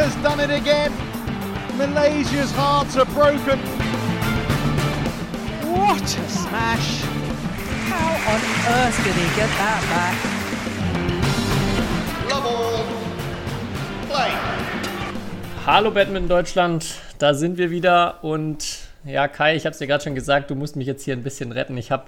has done it again. Malaysia's hearts are broken. What a smash! How on earth did he get that back? Love all. Play. Hallo Badminton Deutschland, da sind wir wieder und ja Kai, ich habe es dir gerade schon gesagt, du musst mich jetzt hier ein bisschen retten. Ich habe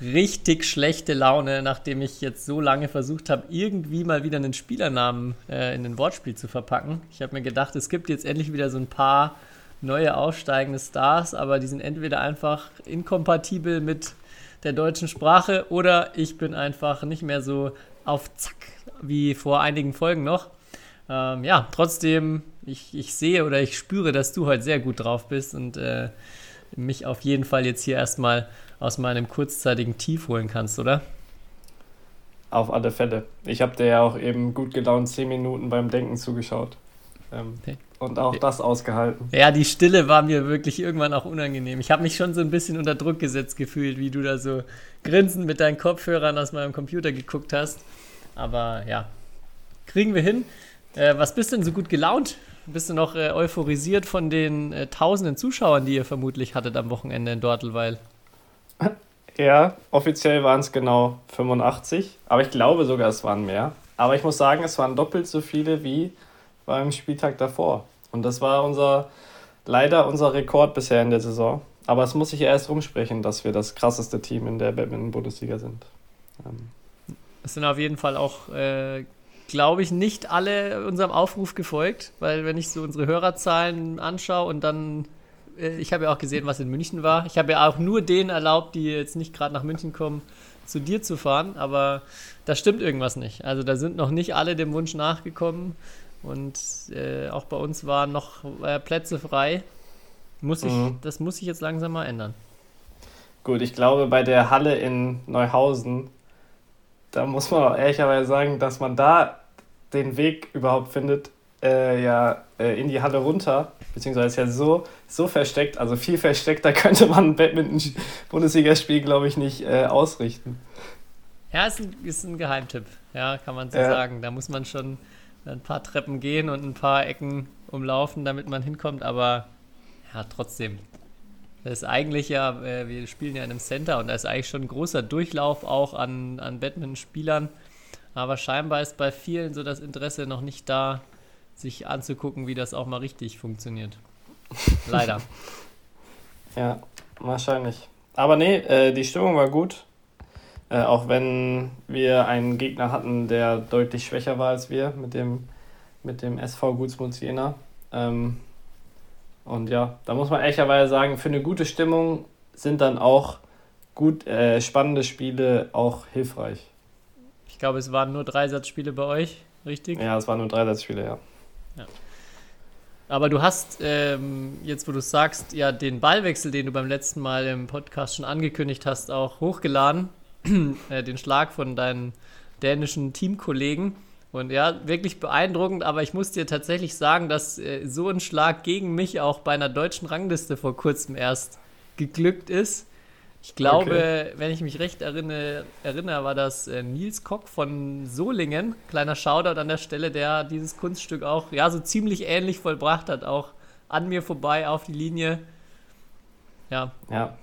richtig schlechte Laune, nachdem ich jetzt so lange versucht habe, irgendwie mal wieder einen Spielernamen äh, in ein Wortspiel zu verpacken. Ich habe mir gedacht, es gibt jetzt endlich wieder so ein paar neue aufsteigende Stars, aber die sind entweder einfach inkompatibel mit der deutschen Sprache oder ich bin einfach nicht mehr so auf Zack wie vor einigen Folgen noch. Ähm, ja, trotzdem, ich, ich sehe oder ich spüre, dass du heute sehr gut drauf bist und äh, mich auf jeden Fall jetzt hier erstmal aus meinem kurzzeitigen Tief holen kannst, oder? Auf alle Fälle. Ich habe dir ja auch eben gut gelaunt zehn Minuten beim Denken zugeschaut. Ähm, okay. Und auch das ausgehalten. Ja, die Stille war mir wirklich irgendwann auch unangenehm. Ich habe mich schon so ein bisschen unter Druck gesetzt gefühlt, wie du da so grinsend mit deinen Kopfhörern aus meinem Computer geguckt hast. Aber ja, kriegen wir hin. Äh, was bist denn so gut gelaunt? Bist du noch äh, euphorisiert von den äh, tausenden Zuschauern, die ihr vermutlich hattet am Wochenende in Dortelweil? Ja, offiziell waren es genau 85, aber ich glaube sogar, es waren mehr. Aber ich muss sagen, es waren doppelt so viele wie beim Spieltag davor. Und das war unser, leider unser Rekord bisher in der Saison. Aber es muss sich erst rumsprechen, dass wir das krasseste Team in der Badminton-Bundesliga sind. Ähm. Es sind auf jeden Fall auch, äh, glaube ich, nicht alle unserem Aufruf gefolgt, weil wenn ich so unsere Hörerzahlen anschaue und dann ich habe ja auch gesehen, was in München war. Ich habe ja auch nur denen erlaubt, die jetzt nicht gerade nach München kommen, zu dir zu fahren, aber da stimmt irgendwas nicht. Also da sind noch nicht alle dem Wunsch nachgekommen und äh, auch bei uns waren noch äh, Plätze frei. Muss ich, mhm. Das muss sich jetzt langsam mal ändern. Gut, ich glaube, bei der Halle in Neuhausen, da muss man auch ehrlicherweise sagen, dass man da den Weg überhaupt findet, äh, ja äh, in die Halle runter, beziehungsweise ist ja so, so versteckt, also viel versteckter könnte man ein Badminton-Bundesligaspiel, glaube ich, nicht äh, ausrichten. Ja, ist ein, ist ein Geheimtipp, ja, kann man so sagen. Da muss man schon ein paar Treppen gehen und ein paar Ecken umlaufen, damit man hinkommt, aber ja, trotzdem. Das ist eigentlich ja, äh, wir spielen ja in einem Center und da ist eigentlich schon ein großer Durchlauf auch an, an Badminton-Spielern. Aber scheinbar ist bei vielen so das Interesse noch nicht da, sich anzugucken, wie das auch mal richtig funktioniert. Leider. ja, wahrscheinlich. Aber nee, äh, die Stimmung war gut. Äh, auch wenn wir einen Gegner hatten, der deutlich schwächer war als wir mit dem, mit dem SV Gutsmund Jena. Ähm, und ja, da muss man ehrlicherweise sagen, für eine gute Stimmung sind dann auch gut äh, spannende Spiele auch hilfreich. Ich glaube, es waren nur Dreisatzspiele bei euch, richtig? Ja, es waren nur Dreisatzspiele, ja. Ja. Aber du hast ähm, jetzt, wo du sagst, ja, den Ballwechsel, den du beim letzten Mal im Podcast schon angekündigt hast, auch hochgeladen. äh, den Schlag von deinen dänischen Teamkollegen. Und ja, wirklich beeindruckend, aber ich muss dir tatsächlich sagen, dass äh, so ein Schlag gegen mich auch bei einer deutschen Rangliste vor kurzem erst geglückt ist. Ich glaube, okay. wenn ich mich recht erinnere, erinnere war das äh, Nils Kock von Solingen. Kleiner Shoutout an der Stelle, der dieses Kunststück auch ja so ziemlich ähnlich vollbracht hat, auch an mir vorbei auf die Linie. Ja. Ja.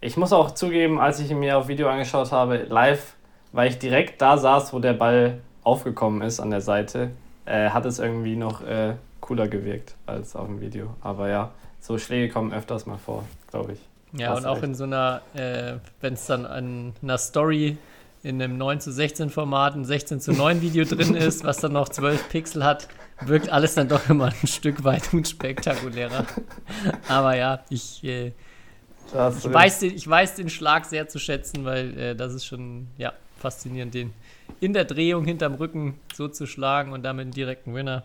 Ich muss auch zugeben, als ich ihn mir auf Video angeschaut habe, live, weil ich direkt da saß, wo der Ball aufgekommen ist an der Seite, äh, hat es irgendwie noch äh, cooler gewirkt als auf dem Video. Aber ja, so Schläge kommen öfters mal vor, glaube ich. Ja, und auch echt. in so einer, äh, wenn es dann an einer Story in einem 9 zu 16 Format ein 16 zu 9 Video drin ist, was dann noch 12 Pixel hat, wirkt alles dann doch immer ein Stück weit unspektakulärer. Aber ja, ich, äh, ich, weiß den, ich weiß den Schlag sehr zu schätzen, weil äh, das ist schon ja, faszinierend, den in der Drehung hinterm Rücken so zu schlagen und damit einen direkten Winner.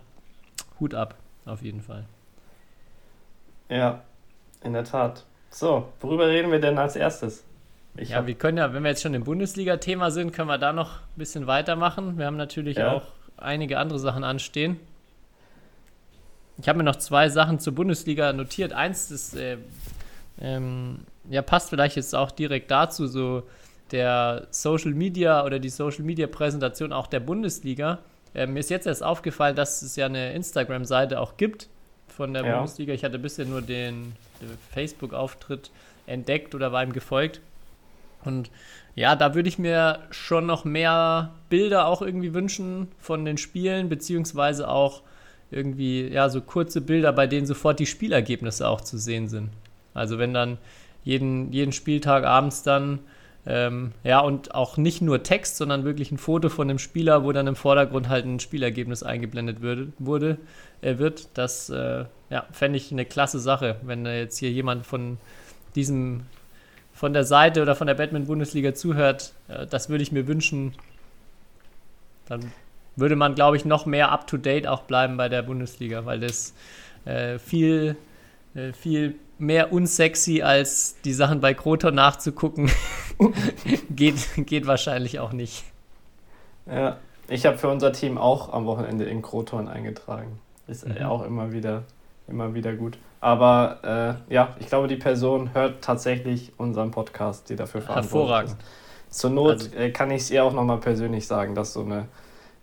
Hut ab, auf jeden Fall. Ja, in der Tat. So, worüber reden wir denn als erstes? Ich ja, wir können ja, wenn wir jetzt schon im Bundesliga-Thema sind, können wir da noch ein bisschen weitermachen. Wir haben natürlich ja. auch einige andere Sachen anstehen. Ich habe mir noch zwei Sachen zur Bundesliga notiert. Eins ist, äh, ähm, ja, passt vielleicht jetzt auch direkt dazu, so der Social Media oder die Social Media Präsentation auch der Bundesliga. äh, mir ist jetzt erst aufgefallen, dass es ja eine Instagram-Seite auch gibt von der Ja. Bundesliga. Ich hatte bisher nur den, den Facebook-Auftritt entdeckt oder war ihm gefolgt. Und ja, da würde ich mir schon noch mehr Bilder auch irgendwie wünschen von den Spielen, beziehungsweise auch irgendwie, ja, so kurze Bilder, bei denen sofort die Spielergebnisse auch zu sehen sind. Also wenn dann jeden, jeden Spieltag abends dann, ähm, ja, und auch nicht nur Text, sondern wirklich ein Foto von dem Spieler, wo dann im Vordergrund halt ein Spielergebnis eingeblendet würde, wurde, äh, wird, das, äh, ja, fände ich eine klasse Sache, wenn da jetzt hier jemand von diesem von der Seite oder von der Batman-Bundesliga zuhört, äh, das würde ich mir wünschen. Dann würde man, glaube ich, noch mehr up-to-date auch bleiben bei der Bundesliga, weil das äh, viel, äh, viel mehr unsexy als die Sachen bei Kroton nachzugucken, geht, geht wahrscheinlich auch nicht. Ja, ich habe für unser Team auch am Wochenende in Kroton eingetragen. Ist Mhm. auch immer wieder, immer wieder gut. Aber äh, ja, ich glaube, die Person hört tatsächlich unseren Podcast, die dafür verantwortlich Hervorragend. ist. Zur Not Also- äh, kann ich es ihr auch nochmal persönlich sagen, dass so eine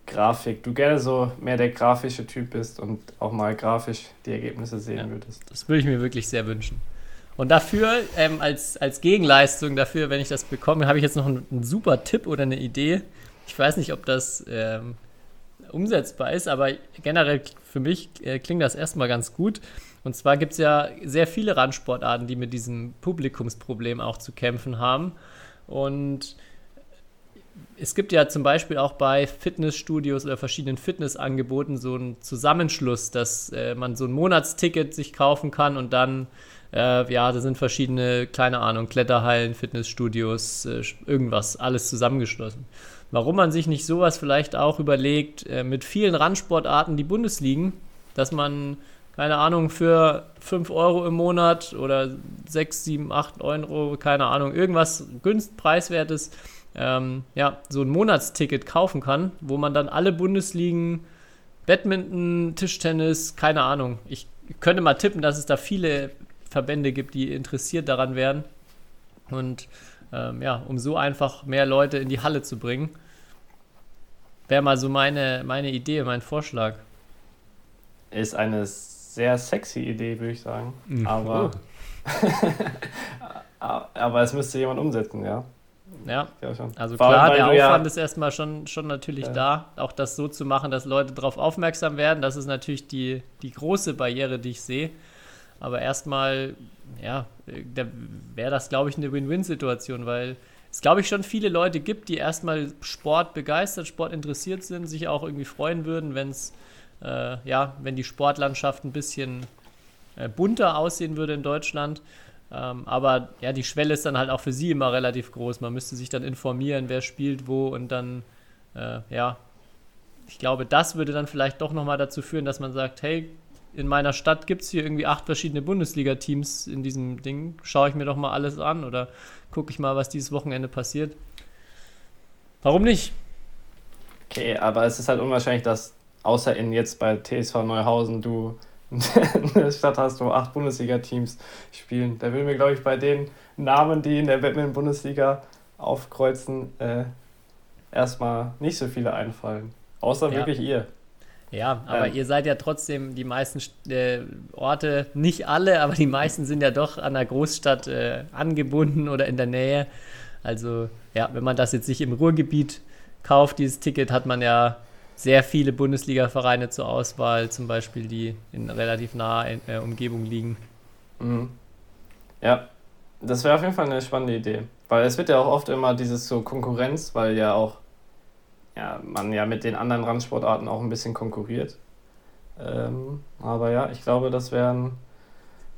Grafik, du gerne so mehr der grafische Typ bist und auch mal grafisch die Ergebnisse sehen Ja. würdest. Das würde ich mir wirklich sehr wünschen. Und dafür, ähm, als, als Gegenleistung dafür, wenn ich das bekomme, habe ich jetzt noch einen, einen super Tipp oder eine Idee. Ich weiß nicht, ob das ähm, umsetzbar ist, aber generell für mich äh, klingt das erstmal ganz gut. Und zwar gibt es ja sehr viele Randsportarten, die mit diesem Publikumsproblem auch zu kämpfen haben. Und es gibt ja zum Beispiel auch bei Fitnessstudios oder verschiedenen Fitnessangeboten so einen Zusammenschluss, dass äh, man so ein Monatsticket sich kaufen kann und dann, äh, ja, da sind verschiedene, keine Ahnung, Kletterhallen, Fitnessstudios, äh, irgendwas, alles zusammengeschlossen. Warum man sich nicht sowas vielleicht auch überlegt, äh, mit vielen Randsportarten die Bundesligen, dass man, keine Ahnung, für 5 Euro im Monat oder 6, 7, 8 Euro, keine Ahnung, irgendwas günst preiswertes, ähm, ja, so ein Monatsticket kaufen kann, wo man dann alle Bundesligen, Badminton, Tischtennis, keine Ahnung. Ich könnte mal tippen, dass es da viele Verbände gibt, die interessiert daran wären. Und ähm, ja, um so einfach mehr Leute in die Halle zu bringen, wäre mal so meine, meine Idee, mein Vorschlag. Ist eine sehr sexy Idee, würde ich sagen. Mhm. Aber, aber es müsste jemand umsetzen, ja. Ja, also Vor klar, der du ja- Aufwand ist erstmal schon, schon natürlich Ja. da, auch das so zu machen, dass Leute darauf aufmerksam werden. Das ist natürlich die, die große Barriere, die ich sehe. Aber erstmal, ja, da wäre das, glaube ich, eine Win-Win-Situation, weil es, glaube ich, schon viele Leute gibt, die erstmal Sport begeistert, Sport interessiert sind, sich auch irgendwie freuen würden, wenn es, äh, ja, wenn die Sportlandschaft ein bisschen äh, bunter aussehen würde in Deutschland. Ähm, aber ja, die Schwelle ist dann halt auch für sie immer relativ groß. Man müsste sich dann informieren, wer spielt wo und dann, äh, ja, ich glaube, das würde dann vielleicht doch nochmal dazu führen, dass man sagt, hey, in meiner Stadt gibt es hier irgendwie acht verschiedene Bundesliga-Teams in diesem Ding. Schaue ich mir doch mal alles an oder gucke ich mal, was dieses Wochenende passiert. Warum nicht? Okay, aber es ist halt unwahrscheinlich, dass außer in jetzt bei TSV Neuhausen du eine Stadt hast, wo acht Bundesliga-Teams spielen. Da würden mir, glaube ich, bei den Namen, die in der Batman-Bundesliga aufkreuzen, äh, erstmal nicht so viele einfallen. Außer Ja. wirklich ihr. Ja, aber Ähm. ihr seid ja trotzdem die meisten äh, Orte, nicht alle, aber die meisten sind ja doch an der Großstadt äh, angebunden oder in der Nähe. Also ja, wenn man das jetzt nicht im Ruhrgebiet kauft, dieses Ticket, hat man ja sehr viele Bundesliga-Vereine zur Auswahl, zum Beispiel die in relativ naher äh, Umgebung liegen. Mhm. Ja, das wäre auf jeden Fall eine spannende Idee. Weil es wird ja auch oft immer dieses so Konkurrenz, weil ja auch ja, man ja mit den anderen Randsportarten auch ein bisschen konkurriert. Ähm, aber ja, ich glaube, das wäre ein,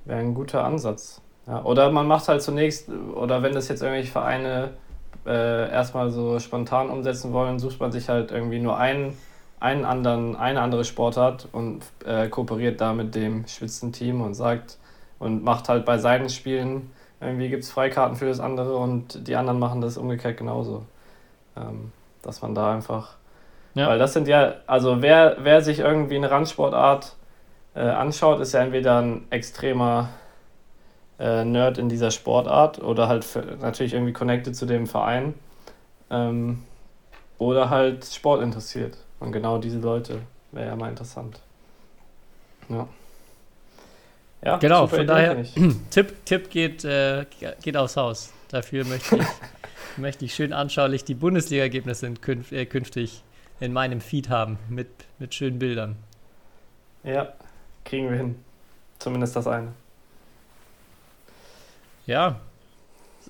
wär ein guter Ansatz. Ja, oder man macht halt zunächst, oder wenn das jetzt irgendwelche Vereine äh, erstmal so spontan umsetzen wollen, sucht man sich halt irgendwie nur einen, einen anderen, eine andere Sportart und äh, kooperiert da mit dem Spitzenteam und sagt und macht halt bei seinen Spielen, irgendwie gibt es Freikarten für das andere und die anderen machen das umgekehrt genauso. Ähm, dass man da einfach. Ja. Weil das sind ja, also wer, wer sich irgendwie eine Randsportart äh, anschaut, ist ja entweder ein extremer äh, Nerd in dieser Sportart oder halt für, natürlich irgendwie connected zu dem Verein ähm, oder halt Sport interessiert. Und genau diese Leute wäre ja mal interessant. Ja. Ja, genau, von Idee, daher, Tipp, Tipp geht, äh, geht aufs Haus. Dafür möchte ich, möchte ich schön anschaulich die Bundesliga-Ergebnisse künf, äh, künftig in meinem Feed haben, mit, mit schönen Bildern. Ja, kriegen wir hin. Zumindest das eine. Ja.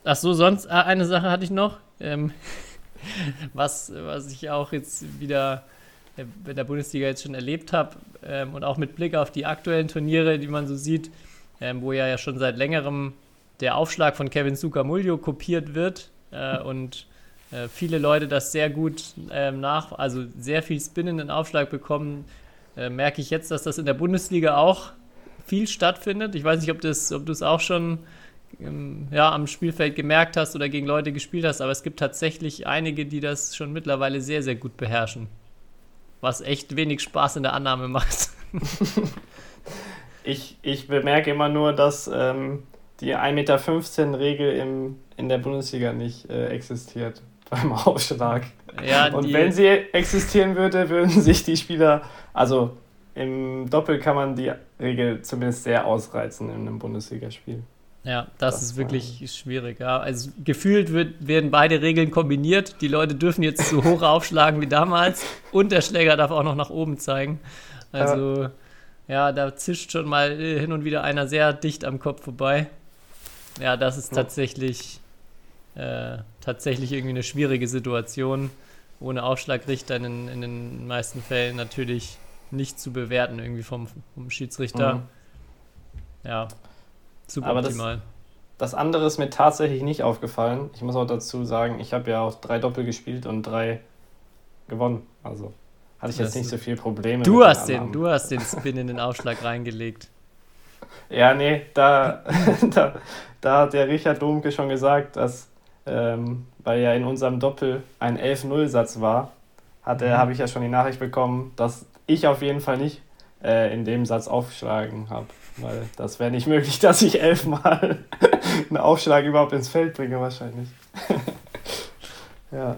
Ach so, sonst äh, eine Sache hatte ich noch, ähm, was, was ich auch jetzt wieder in der Bundesliga jetzt schon erlebt habe ähm, und auch mit Blick auf die aktuellen Turniere, die man so sieht, ähm, wo ja, ja schon seit längerem der Aufschlag von Kevin Sukamuljo kopiert wird äh, und äh, viele Leute das sehr gut ähm, nach, also sehr viel Spin in den Aufschlag bekommen, äh, merke ich jetzt, dass das in der Bundesliga auch viel stattfindet. Ich weiß nicht, ob, ob du es auch schon ähm, ja, am Spielfeld gemerkt hast oder gegen Leute gespielt hast, aber es gibt tatsächlich einige, die das schon mittlerweile sehr, sehr gut beherrschen was echt wenig Spaß in der Annahme macht. ich, ich bemerke immer nur, dass ähm, die 1,15 Meter Regel im, in der Bundesliga nicht äh, existiert beim Aufschlag. Ja, Und wenn sie existieren würde, würden sich die Spieler, also im Doppel kann man die Regel zumindest sehr ausreizen in einem Bundesligaspiel. Ja, das, das ist wirklich war... schwierig. Ja. Also gefühlt wird, werden beide Regeln kombiniert. Die Leute dürfen jetzt so hoch aufschlagen wie damals und der Schläger darf auch noch nach oben zeigen. Also ja, ja da zischt schon mal hin und wieder einer sehr dicht am Kopf vorbei. Ja, das ist tatsächlich, äh, tatsächlich irgendwie eine schwierige Situation. Ohne Aufschlagrichter in, in den meisten Fällen natürlich nicht zu bewerten, irgendwie vom, vom Schiedsrichter. Mhm. Ja, Super Aber optimal. Das, das andere ist mir tatsächlich nicht aufgefallen. Ich muss auch dazu sagen, ich habe ja auch drei Doppel gespielt und drei gewonnen. Also hatte ich jetzt nicht so viele Probleme. Du hast den, du hast den Spin in den Aufschlag reingelegt. Ja, nee, da, da, da hat der Richard Domke schon gesagt, dass, ähm, weil ja in unserem Doppel ein 11-0-Satz war, mhm. habe ich ja schon die Nachricht bekommen, dass ich auf jeden Fall nicht äh, in dem Satz aufgeschlagen habe. Weil das wäre nicht möglich, dass ich elfmal einen Aufschlag überhaupt ins Feld bringe, wahrscheinlich. ja.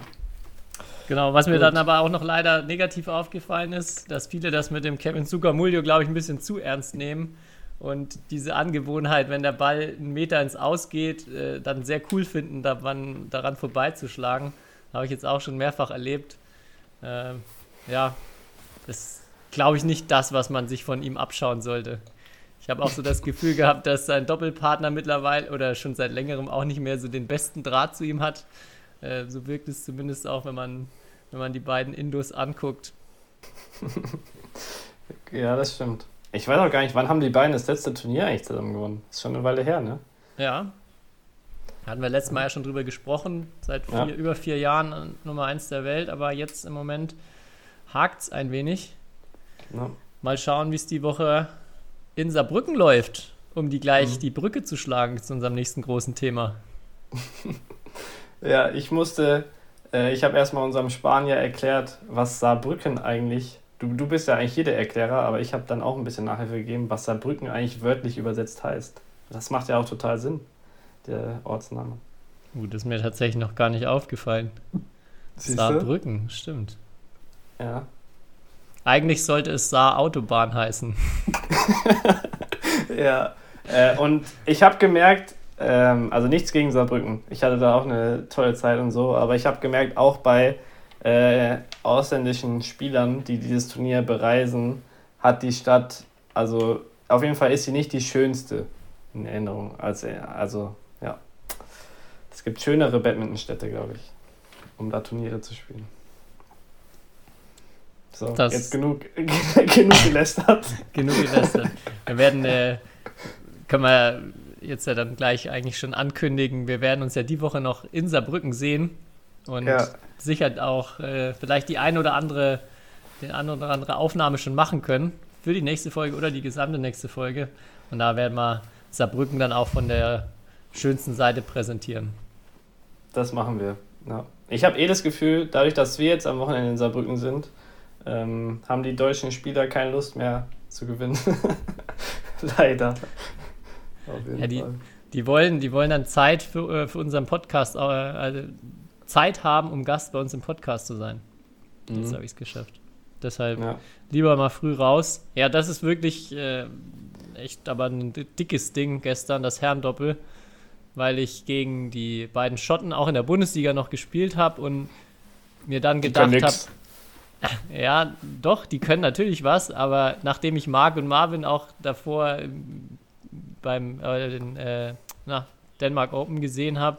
Genau, was mir Gut. dann aber auch noch leider negativ aufgefallen ist, dass viele das mit dem Kevin Zuckermulio, glaube ich, ein bisschen zu ernst nehmen und diese Angewohnheit, wenn der Ball einen Meter ins Ausgeht, äh, dann sehr cool finden, daran, daran vorbeizuschlagen. Habe ich jetzt auch schon mehrfach erlebt. Äh, ja, das glaube ich nicht das, was man sich von ihm abschauen sollte. Ich habe auch so das Gefühl gehabt, dass sein Doppelpartner mittlerweile oder schon seit längerem auch nicht mehr so den besten Draht zu ihm hat. Äh, so wirkt es zumindest auch, wenn man, wenn man die beiden Indos anguckt. ja, das stimmt. Ich weiß auch gar nicht, wann haben die beiden das letzte Turnier eigentlich zusammen gewonnen? Ist schon eine Weile her, ne? Ja. Hatten wir letztes Mal ja schon drüber gesprochen. Seit vier, ja. über vier Jahren Nummer eins der Welt, aber jetzt im Moment hakt es ein wenig. Ja. Mal schauen, wie es die Woche in Saarbrücken läuft, um die gleich mhm. die Brücke zu schlagen zu unserem nächsten großen Thema. ja, ich musste, äh, ich habe erstmal unserem Spanier erklärt, was Saarbrücken eigentlich, du, du bist ja eigentlich hier der Erklärer, aber ich habe dann auch ein bisschen Nachhilfe gegeben, was Saarbrücken eigentlich wörtlich übersetzt heißt. Das macht ja auch total Sinn, der Ortsname. Gut, uh, das ist mir tatsächlich noch gar nicht aufgefallen. Siehste? Saarbrücken, stimmt. Ja, eigentlich sollte es Saar Autobahn heißen. ja, äh, und ich habe gemerkt, ähm, also nichts gegen Saarbrücken. Ich hatte da auch eine tolle Zeit und so, aber ich habe gemerkt, auch bei äh, ausländischen Spielern, die dieses Turnier bereisen, hat die Stadt, also auf jeden Fall ist sie nicht die schönste in Erinnerung. Als, also, ja. Es gibt schönere Badmintonstädte, glaube ich, um da Turniere zu spielen. So, das jetzt genug, genug gelästert. genug gelästert. Wir werden, äh, können wir jetzt ja dann gleich eigentlich schon ankündigen, wir werden uns ja die Woche noch in Saarbrücken sehen und ja. sicher auch äh, vielleicht die ein oder andere, den eine oder andere Aufnahme schon machen können für die nächste Folge oder die gesamte nächste Folge. Und da werden wir Saarbrücken dann auch von der schönsten Seite präsentieren. Das machen wir. Ja. Ich habe eh das Gefühl, dadurch, dass wir jetzt am Wochenende in Saarbrücken sind, ähm, haben die deutschen Spieler keine Lust mehr zu gewinnen. Leider. ja, die, die, wollen, die wollen dann Zeit für, äh, für unseren Podcast, also Zeit haben, um Gast bei uns im Podcast zu sein. Jetzt mhm. habe ich es geschafft. Deshalb Ja. lieber mal früh raus. Ja, das ist wirklich äh, echt aber ein dickes Ding gestern, das Herrendoppel, weil ich gegen die beiden Schotten auch in der Bundesliga noch gespielt habe und mir dann gedacht habe. ja, doch, die können natürlich was, aber nachdem ich Marc und Marvin auch davor ähm, beim äh, den, äh, na, Denmark Open gesehen habe,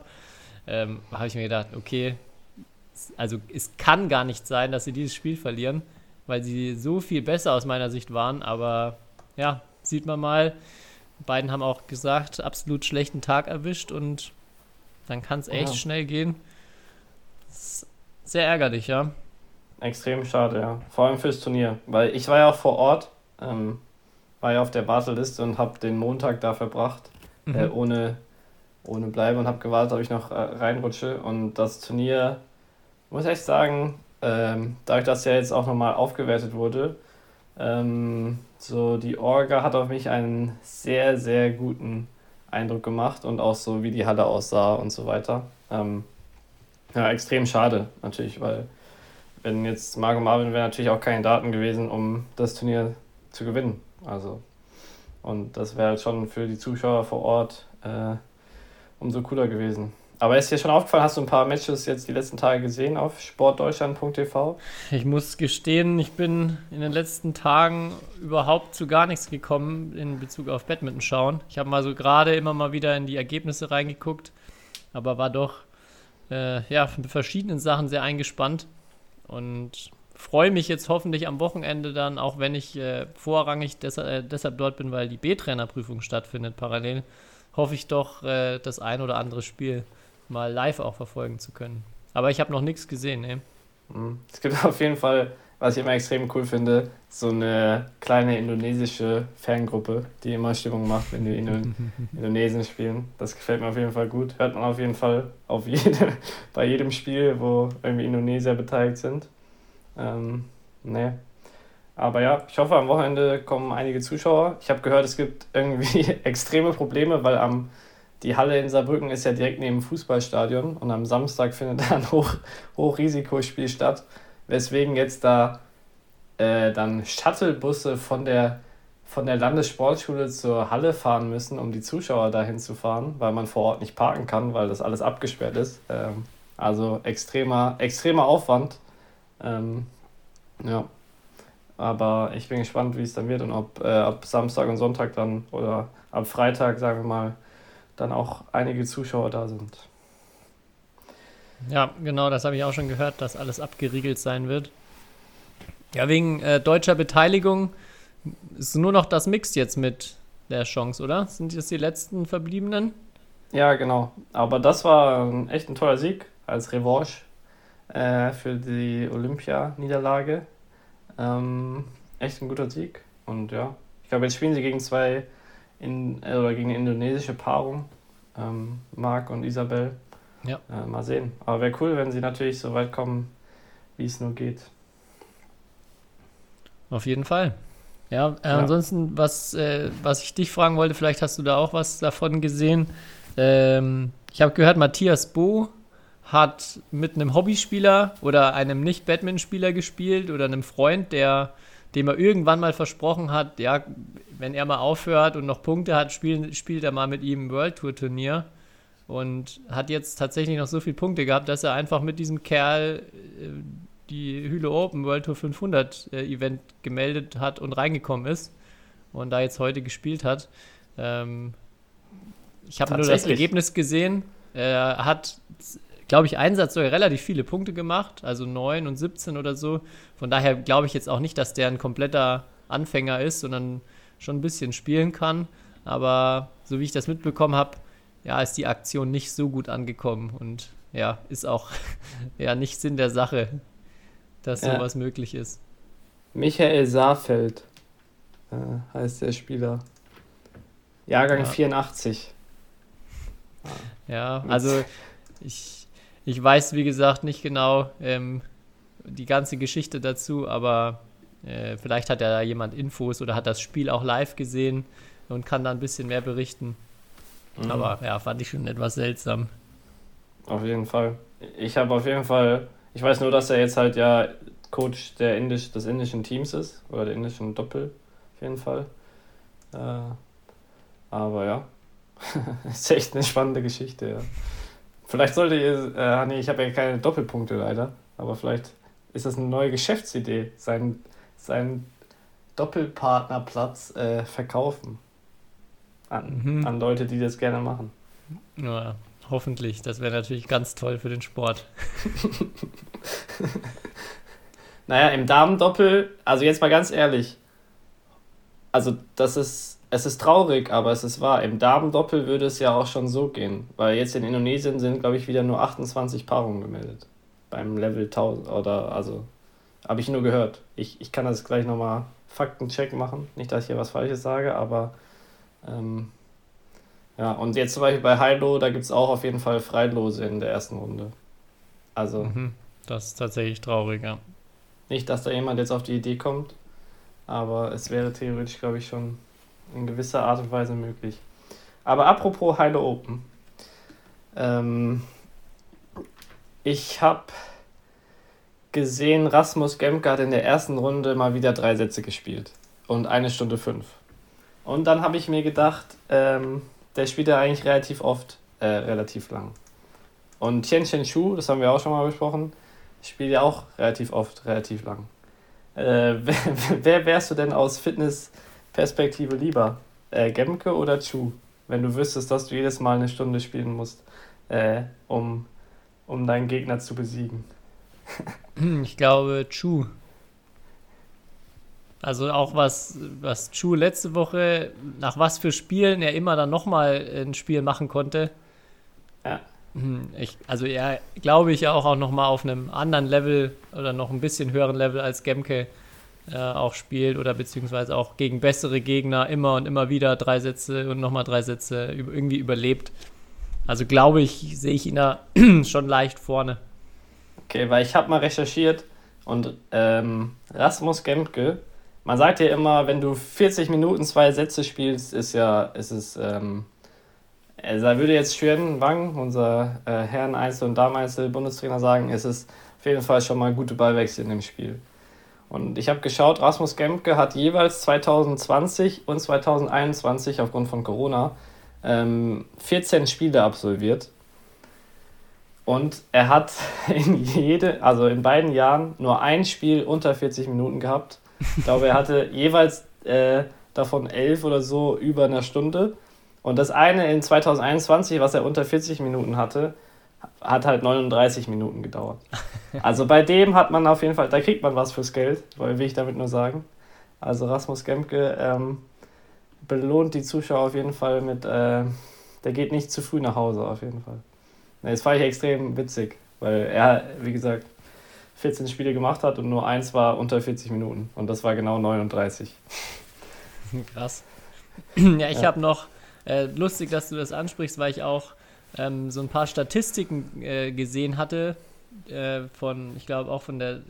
ähm, habe ich mir gedacht, okay, also es kann gar nicht sein, dass sie dieses Spiel verlieren, weil sie so viel besser aus meiner Sicht waren, aber ja, sieht man mal. Beiden haben auch gesagt, absolut schlechten Tag erwischt und dann kann es echt Ja. schnell gehen. Sehr ärgerlich, ja. Extrem schade, ja. Vor allem fürs Turnier. Weil ich war ja auch vor Ort, ähm, war ja auf der Warteliste und habe den Montag da verbracht, äh, Mhm. ohne, ohne Bleibe und habe gewartet, ob ich noch äh, reinrutsche. Und das Turnier, muss ich echt sagen, ähm, dadurch, dass ja jetzt auch nochmal aufgewertet wurde, ähm, so die Orga hat auf mich einen sehr, sehr guten Eindruck gemacht und auch so, wie die Halle aussah und so weiter. Ähm, ja, extrem schade natürlich, weil wenn jetzt Marco Marvin wäre natürlich auch keine Daten gewesen, um das Turnier zu gewinnen. Also, und das wäre halt schon für die Zuschauer vor Ort äh, umso cooler gewesen. Aber ist dir schon aufgefallen, hast du ein paar Matches jetzt die letzten Tage gesehen auf sportdeutschland.tv? Ich muss gestehen, ich bin in den letzten Tagen überhaupt zu gar nichts gekommen in Bezug auf Badminton schauen. Ich habe mal so gerade immer mal wieder in die Ergebnisse reingeguckt, aber war doch äh, ja, mit verschiedenen Sachen sehr eingespannt und freue mich jetzt hoffentlich am Wochenende dann, auch wenn ich äh, vorrangig deshalb, äh, deshalb dort bin, weil die B-Trainerprüfung stattfindet parallel, hoffe ich doch, äh, das ein oder andere Spiel mal live auch verfolgen zu können. Aber ich habe noch nichts gesehen, ne? Mhm. Es gibt auf jeden Fall, was ich immer extrem cool finde, so eine kleine indonesische Fangruppe, die immer Stimmung macht, wenn die in Indonesien spielen. Das gefällt mir auf jeden Fall gut. Hört man auf jeden Fall auf jede, bei jedem Spiel, wo irgendwie Indonesier beteiligt sind. Ähm, nee. Aber ja, ich hoffe, am Wochenende kommen einige Zuschauer. Ich habe gehört, es gibt irgendwie extreme Probleme, weil am die Halle in Saarbrücken ist ja direkt neben dem Fußballstadion und am Samstag findet da ein Hoch, Hochrisikospiel statt, weswegen jetzt da äh, dann Shuttlebusse von der, von der Landessportschule zur Halle fahren müssen, um die Zuschauer dahin zu fahren, weil man vor Ort nicht parken kann, weil das alles abgesperrt ist. Ähm, also extremer, extremer Aufwand. Ähm, ja. Aber ich bin gespannt, wie es dann wird und ob äh, ab Samstag und Sonntag dann oder ab Freitag, sagen wir mal, dann auch einige Zuschauer da sind. Ja, genau, das habe ich auch schon gehört, dass alles abgeriegelt sein wird. Ja, wegen äh, deutscher Beteiligung ist nur noch das Mixed jetzt mit der Chance, oder? Sind das die letzten Verbliebenen? Ja, genau. Aber das war ein, echt ein toller Sieg als Revanche äh, für die Olympia-Niederlage. Ähm, echt ein guter Sieg. Und ja, ich glaube, jetzt spielen sie gegen zwei in, äh, oder gegen eine indonesische Paarung. Ähm, Marc und Isabel. Ja. Äh, mal sehen. Aber wäre cool, wenn sie natürlich so weit kommen, wie es nur geht. Auf jeden Fall. Ja, äh, Ja. ansonsten, was, äh, was ich dich fragen wollte, vielleicht hast du da auch was davon gesehen. Ähm, ich habe gehört, Matthias Bo hat mit einem Hobbyspieler oder einem Nicht-Badminton-Spieler gespielt oder einem Freund, der, dem er irgendwann mal versprochen hat, ja, wenn er mal aufhört und noch Punkte hat, spielen, spielt er mal mit ihm ein World Tour Turnier. Und hat jetzt tatsächlich noch so viele Punkte gehabt, dass er einfach mit diesem Kerl äh, die Hüle Open World Tour 500 äh, Event gemeldet hat und reingekommen ist und da jetzt heute gespielt hat. Ähm, ich habe nur das? Ergebnis gesehen. Er hat, glaube ich, Einsatz sogar relativ viele Punkte gemacht, also 9 und 17 oder so. Von daher glaube ich jetzt auch nicht, dass der ein kompletter Anfänger ist, sondern schon ein bisschen spielen kann. Aber so wie ich das mitbekommen habe, ja, ist die Aktion nicht so gut angekommen und ja, ist auch ja nicht Sinn der Sache, dass Ja. sowas möglich ist. Michael Saarfeld äh, heißt der Spieler. Jahrgang Ja. 84. Ja, also ich, ich weiß, wie gesagt, nicht genau ähm, die ganze Geschichte dazu, aber äh, vielleicht hat ja da jemand Infos oder hat das Spiel auch live gesehen und kann da ein bisschen mehr berichten. Mhm. Aber ja, fand ich schon etwas seltsam. Auf jeden Fall. Ich habe auf jeden Fall, ich weiß nur, dass er jetzt halt ja Coach der Indisch, des indischen Teams ist, oder der indischen Doppel, auf jeden Fall. Äh, aber ja, ist echt eine spannende Geschichte, ja. Vielleicht sollte ihr, äh, nee, ich habe ja keine Doppelpunkte leider, aber vielleicht ist das eine neue Geschäftsidee, seinen, seinen Doppelpartnerplatz äh, verkaufen an, Mhm. an Leute, die das gerne machen. Ja, hoffentlich. Das wäre natürlich ganz toll für den Sport. Naja, im Damendoppel, also jetzt mal ganz ehrlich, also das ist, es ist traurig, aber es ist wahr. Im Damendoppel würde es ja auch schon so gehen, weil jetzt in Indonesien sind, glaube ich, wieder nur 28 Paarungen gemeldet. Beim Level 1000 oder, also, habe ich nur gehört. Ich, ich kann das gleich nochmal Faktencheck machen, nicht, dass ich hier was Falsches sage, aber ähm, ja, und jetzt zum Beispiel bei Heilo, da gibt es auch auf jeden Fall Freilose in der ersten Runde. Also. Mhm. Das ist tatsächlich traurig, ja. Nicht, dass da jemand jetzt auf die Idee kommt, aber es wäre theoretisch, glaube ich, schon in gewisser Art und Weise möglich. Aber apropos Heile Open. Ähm, ich habe gesehen, Rasmus Gemke hat in der ersten Runde mal wieder drei Sätze gespielt und eine Stunde fünf. Und dann habe ich mir gedacht, ähm, der spielt ja eigentlich relativ oft, äh, relativ lang. Und Tien Chen Shu, das haben wir auch schon mal besprochen, spielt ja auch relativ oft, relativ lang. Äh, wer, wer wärst du denn aus Fitness-Perspektive lieber? Äh, Gemke oder Chu? Wenn du wüsstest, dass du jedes Mal eine Stunde spielen musst, äh, um, um deinen Gegner zu besiegen. Ich glaube, Chu. Also auch was, was Chu letzte Woche, nach was für Spielen er immer dann nochmal ein Spiel machen konnte. Ja. Hm, Ich, also er, glaube ich, auch, auch nochmal auf einem anderen Level oder noch ein bisschen höheren Level als Gemke äh, auch spielt oder beziehungsweise auch gegen bessere Gegner immer und immer wieder drei Sätze und nochmal drei Sätze irgendwie überlebt. Also glaube ich, sehe ich ihn da schon leicht vorne. Okay, weil ich habe mal recherchiert und ähm, Rasmus Gemke, man sagt ja immer, wenn du 40 Minuten zwei Sätze spielst, ist ja, ist es, ähm, also da würde jetzt Xuan Wang, unser äh, Herren Einzel- und Damen Einzel-Bundestrainer sagen, es ist auf jeden Fall schon mal gute Ballwechsel in dem Spiel. Und ich habe geschaut, Rasmus Gemke hat jeweils 2020 und 2021 aufgrund von Corona ähm, 14 Spiele absolviert. Und er hat in jede, also in beiden Jahren nur ein Spiel unter 40 Minuten gehabt. Ich glaube, er hatte jeweils äh, davon elf oder so über einer Stunde. Und das eine in 2021, was er unter 40 Minuten hatte, hat halt 39 Minuten gedauert. Also bei dem hat man auf jeden Fall, da kriegt man was fürs Geld, will ich damit nur sagen. Also Rasmus Gemke ähm, belohnt die Zuschauer auf jeden Fall mit, äh, der geht nicht zu früh nach Hause auf jeden Fall. Das fand ich extrem witzig, weil er, wie gesagt, 14 Spiele gemacht hat und nur eins war unter 40 Minuten. Und das war genau 39. Krass. ja, ich Ja. habe noch, äh, lustig, dass du das ansprichst, weil ich auch ähm, so ein paar Statistiken äh, gesehen hatte, äh, von, ich glaube auch von der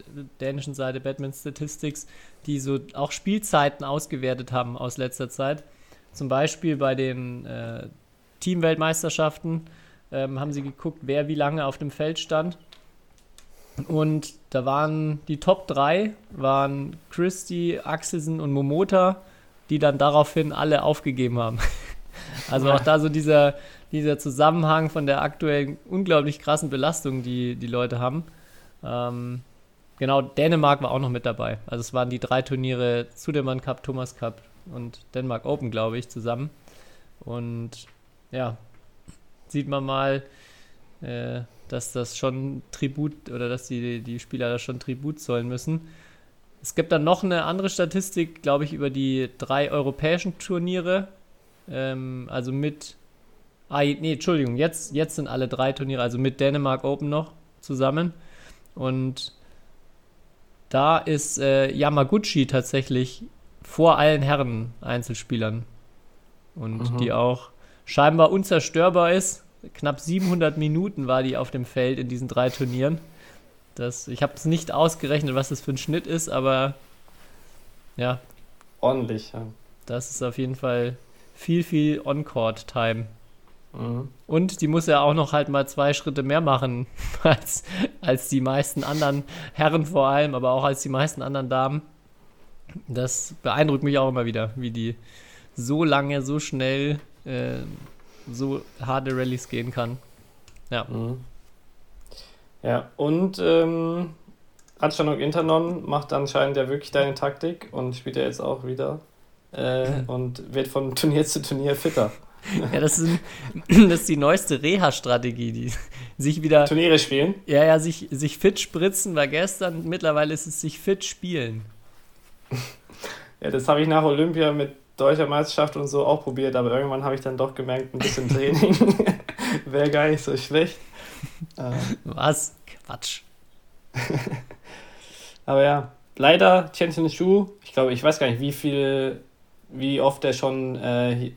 dänischen Seite Batman Statistics, die so auch Spielzeiten ausgewertet haben aus letzter Zeit. Zum Beispiel bei den äh, Teamweltmeisterschaften ähm, haben sie geguckt, wer wie lange auf dem Feld stand. Und da waren die Top 3 waren Christie, Axelsen und Momota, die dann daraufhin alle aufgegeben haben. Also auch da so dieser, dieser Zusammenhang von der aktuellen unglaublich krassen Belastung, die die Leute haben. Ähm, genau, Dänemark war auch noch mit dabei. Also es waren die drei Turniere, Zudermann Cup, Thomas Cup und Denmark Open, glaube ich, zusammen. Und ja, sieht man mal, äh, dass das schon Tribut oder dass die, die Spieler da schon Tribut zollen müssen. Es gibt dann noch eine andere Statistik, glaube ich, über die drei europäischen Turniere. Ähm, also mit. Ah, nee, Entschuldigung, jetzt, jetzt sind alle drei Turniere, also mit Dänemark Open noch zusammen. Und da ist äh, Yamaguchi tatsächlich vor allen Herren Einzelspielern. Und Mhm. die auch scheinbar unzerstörbar ist. Knapp 700 Minuten war die auf dem Feld in diesen drei Turnieren. Das, ich habe es nicht ausgerechnet, was das für ein Schnitt ist, aber ja, Ordentlich, ja. das ist auf jeden Fall viel, viel On-Court-Time. Mhm. Und die muss ja auch noch halt mal zwei Schritte mehr machen als, als die meisten anderen Herren vor allem, aber auch als die meisten anderen Damen. Das beeindruckt mich auch immer wieder, wie die so lange, so schnell, äh, so harte Rallyes gehen kann. Ja. Mhm. Ja, und ähm, Ratschanok Internon macht anscheinend ja wirklich deine Taktik und spielt ja jetzt auch wieder äh, und wird von Turnier zu Turnier fitter. Ja, das ist, das ist die neueste Reha-Strategie, die sich wieder. Turniere spielen? Ja, ja, sich, sich fit spritzen war gestern, mittlerweile ist es sich fit spielen. Ja, das habe ich nach Olympia mit deutscher Meisterschaft und so auch probiert, aber irgendwann habe ich dann doch gemerkt, ein bisschen Training wäre gar nicht so schlecht. Ähm. Was? Quatsch. aber ja, leider Tianjin Shu, ich glaube, ich weiß gar nicht, wie viel, wie oft er schon äh,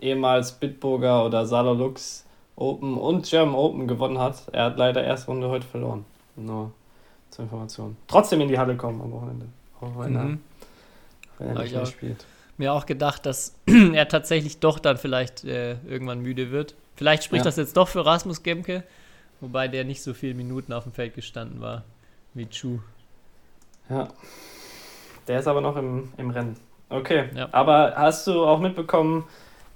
ehemals Bitburger oder Saarlux Open und German Open gewonnen hat. Er hat leider erste Runde heute verloren. Nur zur Information. Trotzdem in die Halle kommen am Wochenende. Auch wenn, mhm. er, wenn er nicht mehr spielt. Mir auch gedacht, dass er tatsächlich doch dann vielleicht äh, irgendwann müde wird. Vielleicht spricht ja. das jetzt doch für Rasmus Gemke, wobei der nicht so viele Minuten auf dem Feld gestanden war wie Chu. Ja. Der ist aber noch im, im Rennen. Okay. Ja. Aber hast du auch mitbekommen,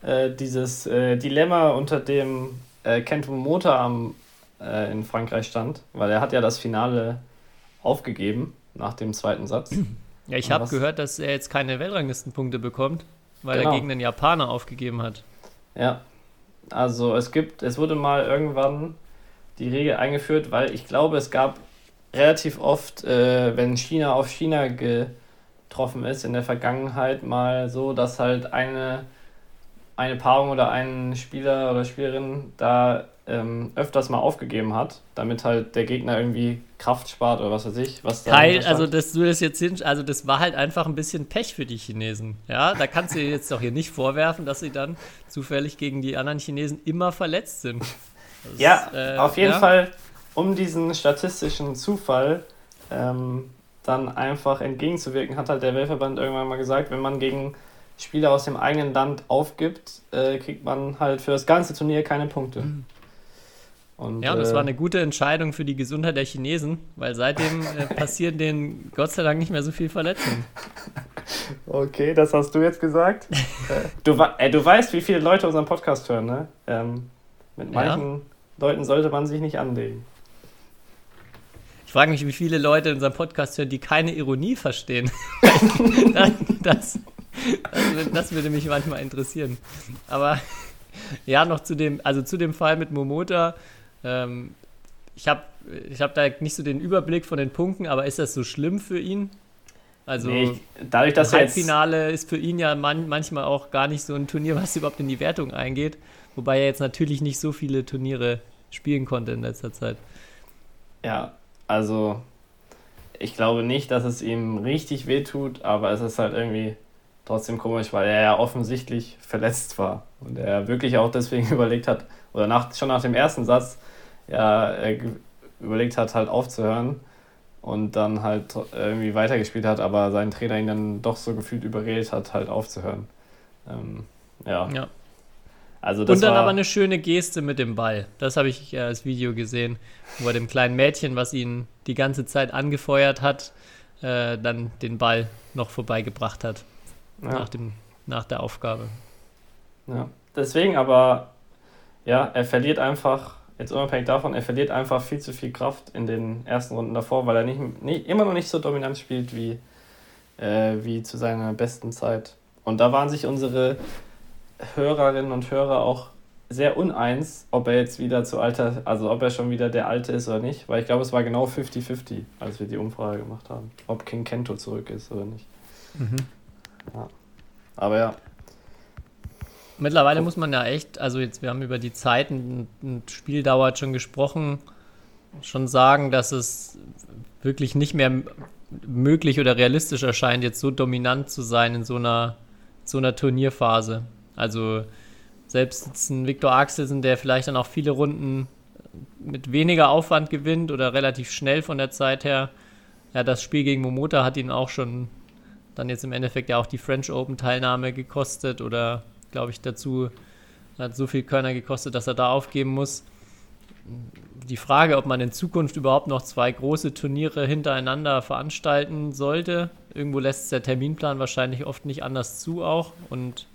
äh, dieses äh, Dilemma, unter dem äh, Kento Motor am, äh, in Frankreich stand, weil er hat ja das Finale aufgegeben nach dem zweiten Satz. Ja, ich habe gehört, dass er jetzt keine Weltranglistenpunkte bekommt, weil genau. er gegen den Japaner aufgegeben hat. Ja, also es gibt, es wurde mal irgendwann die Regel eingeführt, weil ich glaube, es gab relativ oft, äh, wenn China auf China getroffen ist in der Vergangenheit, mal so, dass halt eine eine Paarung oder ein Spieler oder Spielerin da ähm, öfters mal aufgegeben hat, damit halt der Gegner irgendwie Kraft spart oder was weiß ich. Was da Teil, also dass du das jetzt hin, also das war halt einfach ein bisschen Pech für die Chinesen. Ja, da kannst du jetzt doch hier nicht vorwerfen, dass sie dann zufällig gegen die anderen Chinesen immer verletzt sind. Das ja, äh, auf jeden ja. Fall, um diesen statistischen Zufall ähm, dann einfach entgegenzuwirken, hat halt der Weltverband irgendwann mal gesagt, wenn man gegen Spieler aus dem eigenen Land aufgibt, äh, kriegt man halt für das ganze Turnier keine Punkte. Mhm. Und, ja, das äh, war eine gute Entscheidung für die Gesundheit der Chinesen, weil seitdem äh, passieren denen Gott sei Dank nicht mehr so viel Verletzungen. Okay, das hast du jetzt gesagt. Du, äh, du weißt, wie viele Leute unseren Podcast hören, ne? Ähm, mit manchen ja. Leuten sollte man sich nicht anlegen. Ich frage mich, wie viele Leute in unserem Podcast hören, die keine Ironie verstehen. das, das, das, würde mich manchmal interessieren. Aber ja, noch zu dem, also zu dem Fall mit Momota. Ähm, ich habe ich hab da nicht so den Überblick von den Punkten, aber ist das so schlimm für ihn? Also nee, ich, dadurch, dass das Halbfinale ist für ihn ja man, manchmal auch gar nicht so ein Turnier, was überhaupt in die Wertung eingeht. Wobei er jetzt natürlich nicht so viele Turniere spielen konnte in letzter Zeit. Ja, also ich glaube nicht, dass es ihm richtig wehtut, aber es ist halt irgendwie trotzdem komisch, weil er ja offensichtlich verletzt war und er wirklich auch deswegen überlegt hat, oder nach, schon nach dem ersten Satz, ja, überlegt hat, halt aufzuhören und dann halt irgendwie weitergespielt hat, aber sein Trainer ihn dann doch so gefühlt überredet hat, halt aufzuhören. Ähm, ja. ja. Also das und dann aber eine schöne Geste mit dem Ball. Das habe ich äh, als Video gesehen, wo er dem kleinen Mädchen, was ihn die ganze Zeit angefeuert hat, äh, dann den Ball noch vorbeigebracht hat ja. nach, dem, nach der Aufgabe. Ja, deswegen aber, ja, er verliert einfach, jetzt unabhängig davon, er verliert einfach viel zu viel Kraft in den ersten Runden davor, weil er nicht, nicht immer noch nicht so dominant spielt wie, äh, wie zu seiner besten Zeit. Und da waren sich unsere Hörerinnen und Hörer auch sehr uneins, ob er jetzt wieder zu alter, also ob er schon wieder der Alte ist oder nicht, weil ich glaube, es war genau 50-50, als wir die Umfrage gemacht haben, ob King Kento zurück ist oder nicht. Mhm. Ja. Aber ja. Mittlerweile muss man ja echt, also jetzt, wir haben über die Zeiten und Spieldauer schon gesprochen, schon sagen, dass es wirklich nicht mehr möglich oder realistisch erscheint, jetzt so dominant zu sein in so einer, so einer Turnierphase. Also selbst jetzt ein Viktor Axelsen, der vielleicht dann auch viele Runden mit weniger Aufwand gewinnt oder relativ schnell von der Zeit her. Ja, das Spiel gegen Momota hat ihn auch schon dann jetzt im Endeffekt ja auch die French Open Teilnahme gekostet oder glaube ich dazu Hat so viel Körner gekostet, dass er da aufgeben muss. Die Frage, ob man in Zukunft überhaupt noch zwei große Turniere hintereinander veranstalten sollte. Irgendwo lässt der Terminplan wahrscheinlich oft nicht anders zu auch. Und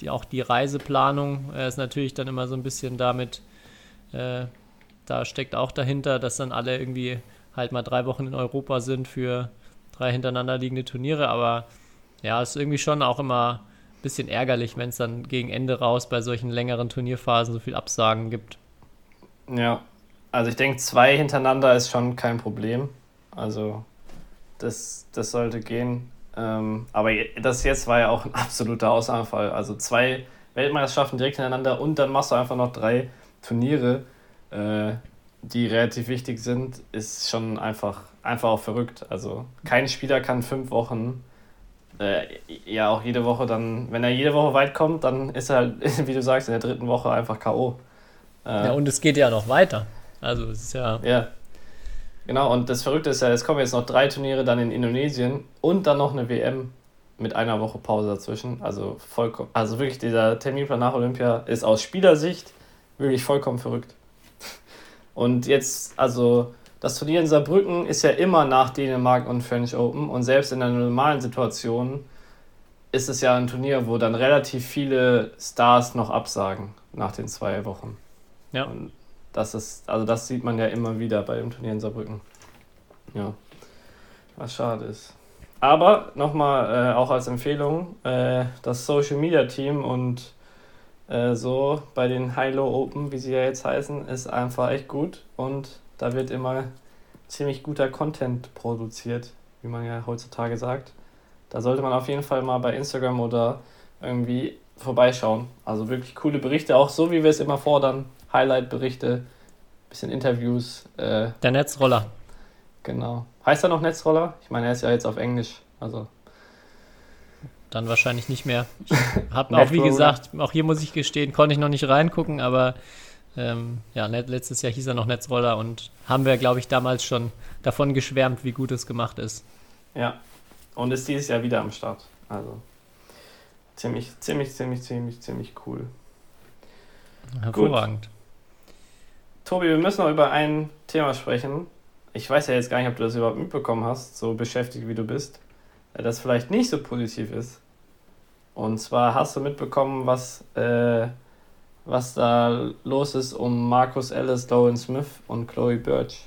die, auch die Reiseplanung äh, ist natürlich dann immer so ein bisschen damit, äh, da steckt auch dahinter, dass dann alle irgendwie halt mal drei Wochen in Europa sind für drei hintereinander liegende Turniere. Aber ja, ist irgendwie schon auch immer bisschen ärgerlich, wenn es dann gegen Ende raus bei solchen längeren Turnierphasen so viel Absagen gibt. Ja, also ich denke, zwei hintereinander ist schon kein Problem. Also das, das sollte gehen. Ähm, aber das jetzt war ja auch ein absoluter Ausnahmefall. Also zwei Weltmeisterschaften direkt hintereinander und dann machst du einfach noch drei Turniere, äh, die relativ wichtig sind, ist schon einfach, einfach auch verrückt. Also kein Spieler kann fünf Wochen, äh, ja auch jede Woche dann, wenn er jede Woche weit kommt, dann ist er halt, wie du sagst, in der dritten Woche einfach K.O. Äh, ja, und es geht ja noch weiter. Also es ist ja. Ja. Genau, und das Verrückte ist ja, es kommen jetzt noch drei Turniere dann in Indonesien und dann noch eine WM mit einer Woche Pause dazwischen. Also vollkommen, also wirklich dieser Terminplan nach Olympia ist aus Spielersicht wirklich vollkommen verrückt. Und jetzt, also das Turnier in Saarbrücken ist ja immer nach Dänemark und French Open und selbst in einer normalen Situation ist es ja ein Turnier, wo dann relativ viele Stars noch absagen nach den zwei Wochen. Ja. Und das ist, also das sieht man ja immer wieder bei dem Turnier in Saarbrücken. Ja. Was schade ist. Aber nochmal äh, auch als Empfehlung, äh, das Social Media Team und äh, so bei den High-Low Open, wie sie ja jetzt heißen, ist einfach echt gut und da wird immer ziemlich guter Content produziert, wie man ja heutzutage sagt. Da sollte man auf jeden Fall mal bei Instagram oder irgendwie vorbeischauen. Also wirklich coole Berichte, auch so wie wir es immer fordern. Highlight-Berichte, bisschen Interviews. Äh, Der Netzroller. Genau. Heißt er noch Netzroller? Ich meine, er ist ja jetzt auf Englisch. Also dann wahrscheinlich nicht mehr. Ich habe auch, wie gesagt, auch hier muss ich gestehen, konnte ich noch nicht reingucken, aber ähm, ja, letztes Jahr hieß er noch Netzroller und haben wir, glaube ich, damals schon davon geschwärmt, wie gut es gemacht ist. Ja, und ist dieses Jahr wieder am Start. Also ziemlich, ziemlich, ziemlich, ziemlich, ziemlich cool. Hervorragend. Gut. Tobi, wir müssen noch über ein Thema sprechen. Ich weiß ja jetzt gar nicht, ob du das überhaupt mitbekommen hast, so beschäftigt wie du bist, das vielleicht nicht so positiv ist. Und zwar hast du mitbekommen, was, äh, was da los ist um Marcus Ellis, Dolan Smith und Chloe Birch.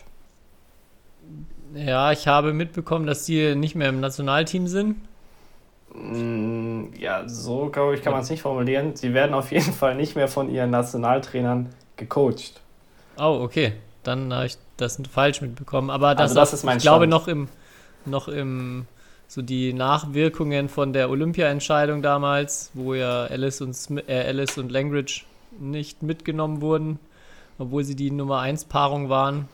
Ja, ich habe mitbekommen, dass die nicht mehr im Nationalteam sind. Mm, ja, so glaube ich, kann man es nicht formulieren. Sie werden auf jeden Fall nicht mehr von ihren Nationaltrainern gecoacht. Oh, okay. Dann habe ich das falsch mitbekommen. Aber das, also das ist mein Ich Stand. glaube noch im, noch im so die Nachwirkungen von der Olympia-Entscheidung damals, wo ja Alice und, Smith, äh, Alice und Langridge nicht mitgenommen wurden, obwohl sie die Nummer 1 Paarung waren.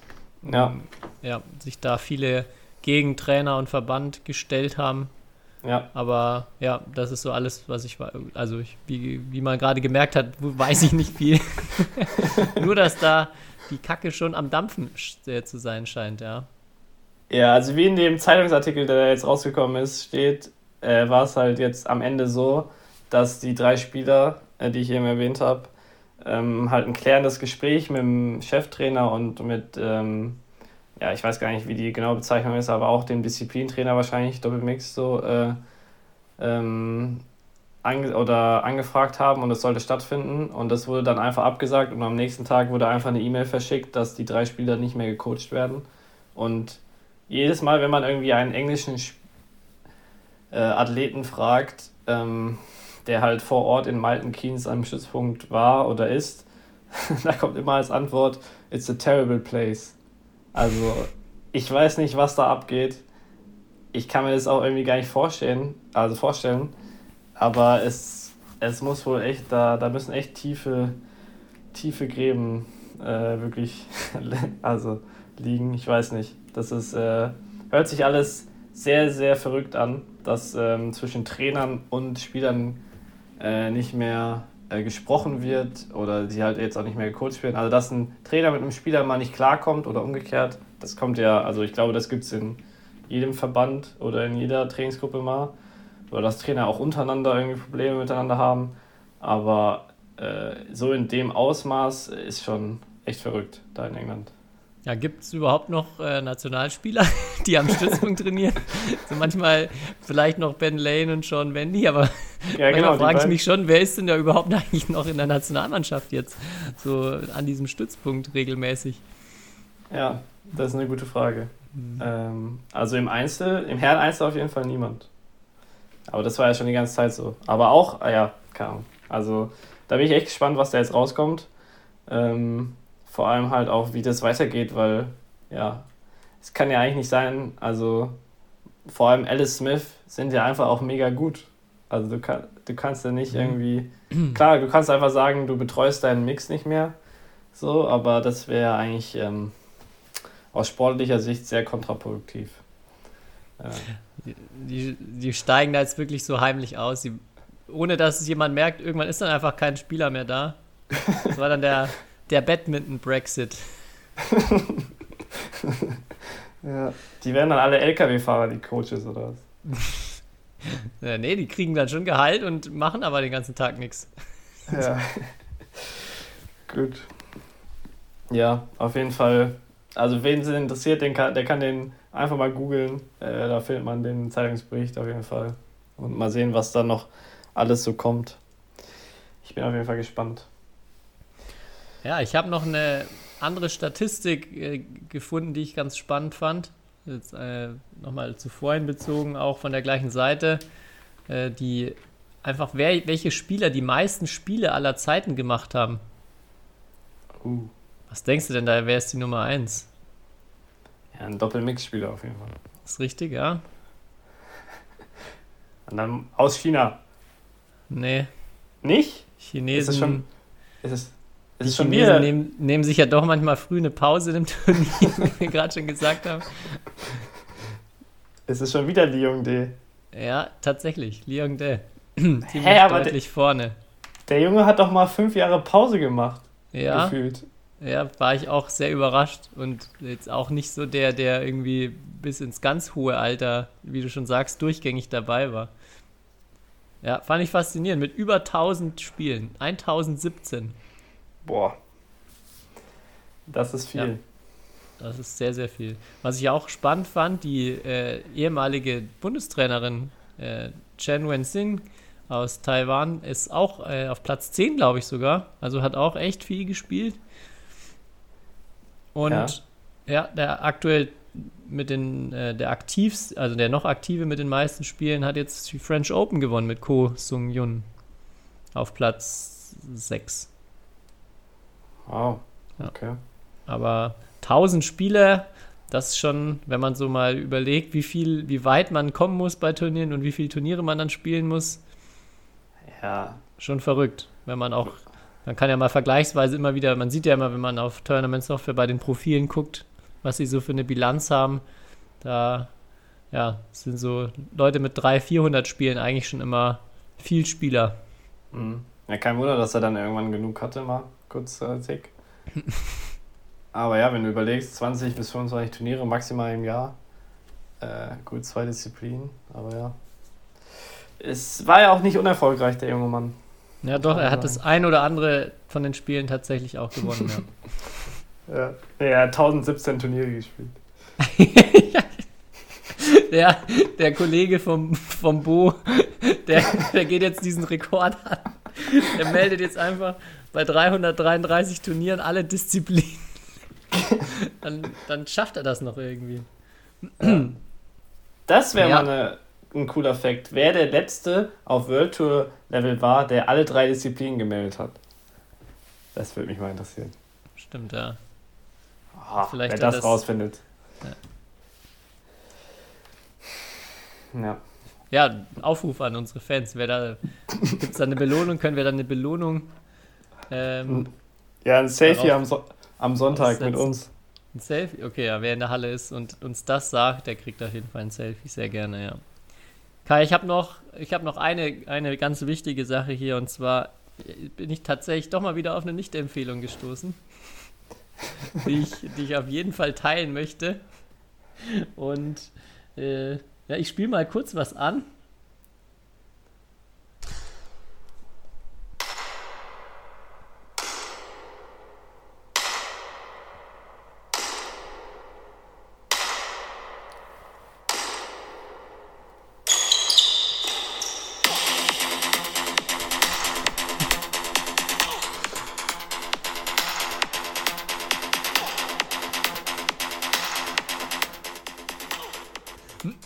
Ja. Ja, sich da viele gegen Trainer und Verband gestellt haben. Ja. Aber ja, das ist so alles, was ich war. Also, ich, wie, wie man gerade gemerkt hat, weiß ich nicht viel. Nur, dass da die Kacke schon am Dampfen zu sein scheint, ja. Ja, also wie in dem Zeitungsartikel, der jetzt rausgekommen ist, steht, äh, war es halt jetzt am Ende so, dass die drei Spieler, äh, die ich eben erwähnt habe, ähm, halt ein klärendes Gespräch mit dem Cheftrainer und mit, ähm, ja, ich weiß gar nicht, wie die genaue Bezeichnung ist, aber auch den Disziplintrainer wahrscheinlich, Doppelmix, so, äh, ähm, ange oder angefragt haben und es sollte stattfinden. Und das wurde dann einfach abgesagt und am nächsten Tag wurde einfach eine E-Mail verschickt, dass die drei Spieler nicht mehr gecoacht werden. Und jedes Mal, wenn man irgendwie einen englischen äh, Athleten fragt, ähm, der halt vor Ort in Malten Keynes am Stützpunkt war oder ist, da kommt immer als Antwort, it's a terrible place. Also, ich weiß nicht, was da abgeht. Ich kann mir das auch irgendwie gar nicht vorstellen, also vorstellen, aber es, es muss wohl echt, da, da müssen echt tiefe, tiefe Gräben äh, wirklich also liegen. Ich weiß nicht. Das ist, äh, hört sich alles sehr, sehr verrückt an, dass ähm, zwischen Trainern und Spielern äh, nicht mehr äh, gesprochen wird oder sie halt jetzt auch nicht mehr gecoacht werden. Also, dass ein Trainer mit einem Spieler mal nicht klarkommt oder umgekehrt, das kommt ja, also ich glaube, das gibt es in jedem Verband oder in jeder Trainingsgruppe mal. Oder dass Trainer auch untereinander irgendwie Probleme miteinander haben. Aber äh, so in dem Ausmaß ist schon echt verrückt da in England. Ja, gibt es überhaupt noch äh, Nationalspieler, die am Stützpunkt trainieren? So manchmal vielleicht noch Ben Lane und Sean Wendy, aber Ja, manchmal genau. frage ich mich schon, wer ist denn da überhaupt eigentlich noch in der Nationalmannschaft jetzt? So an diesem Stützpunkt regelmäßig. Ja, das ist eine gute Frage. Mhm. Ähm, also im Einzel, im Herren Einzel auf jeden Fall niemand. Aber das war ja schon die ganze Zeit so. Aber auch, ah ja, keine Ahnung. Also da bin ich echt gespannt, was da jetzt rauskommt. Ähm, vor allem halt auch, wie das weitergeht, weil ja, es kann ja eigentlich nicht sein, also vor allem Alice Smith sind ja einfach auch mega gut. Also du, kann, du kannst ja nicht Mhm. irgendwie, klar, du kannst einfach sagen, du betreust deinen Mix nicht mehr, so, aber das wäre eigentlich ähm, aus sportlicher Sicht sehr kontraproduktiv. Äh, Die, die steigen da jetzt wirklich so heimlich aus. Sie, ohne dass es jemand merkt, irgendwann ist dann einfach kein Spieler mehr da. Das war dann der, der Badminton-Brexit. Die werden dann alle LKW-Fahrer, die Coaches oder was? Äh, nee, die kriegen dann schon Gehalt und machen aber den ganzen Tag nichts. Ja. Gut. Ja, auf jeden Fall. Also wen es interessiert, den kann, der kann den einfach mal googeln. Äh, da findet man den Zeitungsbericht auf jeden Fall. Und mal sehen, was da noch alles so kommt. Ich bin auf jeden Fall gespannt. Ja, ich habe noch eine andere Statistik äh, gefunden, die ich ganz spannend fand. Jetzt äh, nochmal zu vorhin bezogen, auch von der gleichen Seite, äh, die einfach, wer, welche Spieler die meisten Spiele aller Zeiten gemacht haben. Uh. Was denkst du denn da, wer ist die Nummer 1? Ja, ein Doppelmix-Spieler auf jeden Fall. Ist richtig, ja? Und dann aus China. Nee, Nicht? Chinesen, Ist es schon, ist es, ist die es schon wieder? nehmen, nehmen sich ja doch manchmal früh eine Pause im Turnier, wie wir gerade schon gesagt haben. Ist es schon wieder Li Yongdae? Ja, tatsächlich, Liang Dae. Ziemlich Hä, aber deutlich vorne. Der Junge hat doch mal fünf Jahre Pause gemacht, Ja, gefühlt. ja, war ich auch sehr überrascht und jetzt auch nicht so der, der irgendwie bis ins ganz hohe Alter, wie du schon sagst, durchgängig dabei war. Ja, fand ich faszinierend. Mit über 1000 Spielen. 1017. Boah. Das ist viel. Das ist sehr, sehr viel. Was ich auch spannend fand, die äh, ehemalige Bundestrainerin äh, Chen Wen-Xin aus Taiwan ist auch äh, auf Platz 10, glaube ich sogar. Also hat auch echt viel gespielt. Und Ja. ja, der aktuell mit den, äh, der aktivst, also der noch aktive mit den meisten Spielen hat jetzt die French Open gewonnen mit Ko Sung Yun auf Platz 6. Wow. Ja. Okay. Aber 1000 Spiele, das ist schon, wenn man so mal überlegt, wie viel, wie weit man kommen muss bei Turnieren und wie viele Turniere man dann spielen muss, Ja. schon verrückt. Wenn man auch, man kann ja mal vergleichsweise immer wieder, man sieht ja immer, wenn man auf Tournament Software bei den Profilen guckt, was sie so für eine Bilanz haben, da ja, sind so Leute mit 300, 400 Spielen eigentlich schon immer viel Spieler. Mhm. Ja, kein Wunder, dass er dann irgendwann genug hatte, mal kurzzeitig. Aber ja, wenn du überlegst, 20 bis 25 Turniere maximal im Jahr. Äh, gut, zwei Disziplinen, aber ja. Es war ja auch nicht unerfolgreich, der junge Mann. Ja, doch, er hat das ein oder andere von den Spielen tatsächlich auch gewonnen. ja. Ja, er hat 1017 Turniere gespielt. Der, der Kollege vom, vom Bo, der, der geht jetzt diesen Rekord an. Der meldet jetzt einfach bei 333 Turnieren alle Disziplinen. Dann, dann schafft er das noch irgendwie. Das wäre Ja. mal eine, ein cooler Fakt. Wer der letzte auf World Tour Level war, der alle drei Disziplinen gemeldet hat. Das würde mich mal interessieren. Stimmt, ja. Ah, Vielleicht wer das das- rausfindet. Ja. Ja, Aufruf an unsere Fans. Wer da gibt es da eine Belohnung? Können wir dann eine Belohnung ähm, Ja, ein Selfie am, so am Sonntag mit uns. Ein Selfie? Okay, ja, wer in der Halle ist und uns das sagt, der kriegt auf jeden Fall ein Selfie, sehr gerne, ja. Kai, ich habe noch, ich hab noch eine, eine ganz wichtige Sache hier und zwar bin ich tatsächlich doch mal wieder auf eine Nicht-Empfehlung gestoßen, die, ich, die ich auf jeden Fall teilen möchte. Und äh, ja, ich spiele mal kurz was an.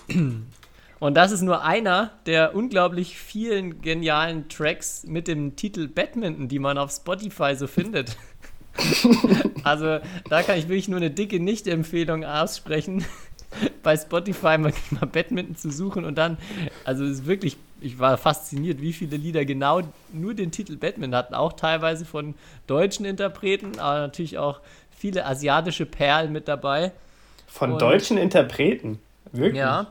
Und das ist nur einer der unglaublich vielen genialen Tracks mit dem Titel Badminton, die man auf Spotify so findet. also da kann ich wirklich nur eine dicke Nicht-Empfehlung aussprechen, bei Spotify mal, Badminton zu suchen und dann, also es ist wirklich, ich war fasziniert, wie viele Lieder genau nur den Titel Badminton hatten, auch teilweise von deutschen Interpreten, aber natürlich auch viele asiatische Perlen mit dabei. Von Und- deutschen Interpreten? Wirklich? Ja.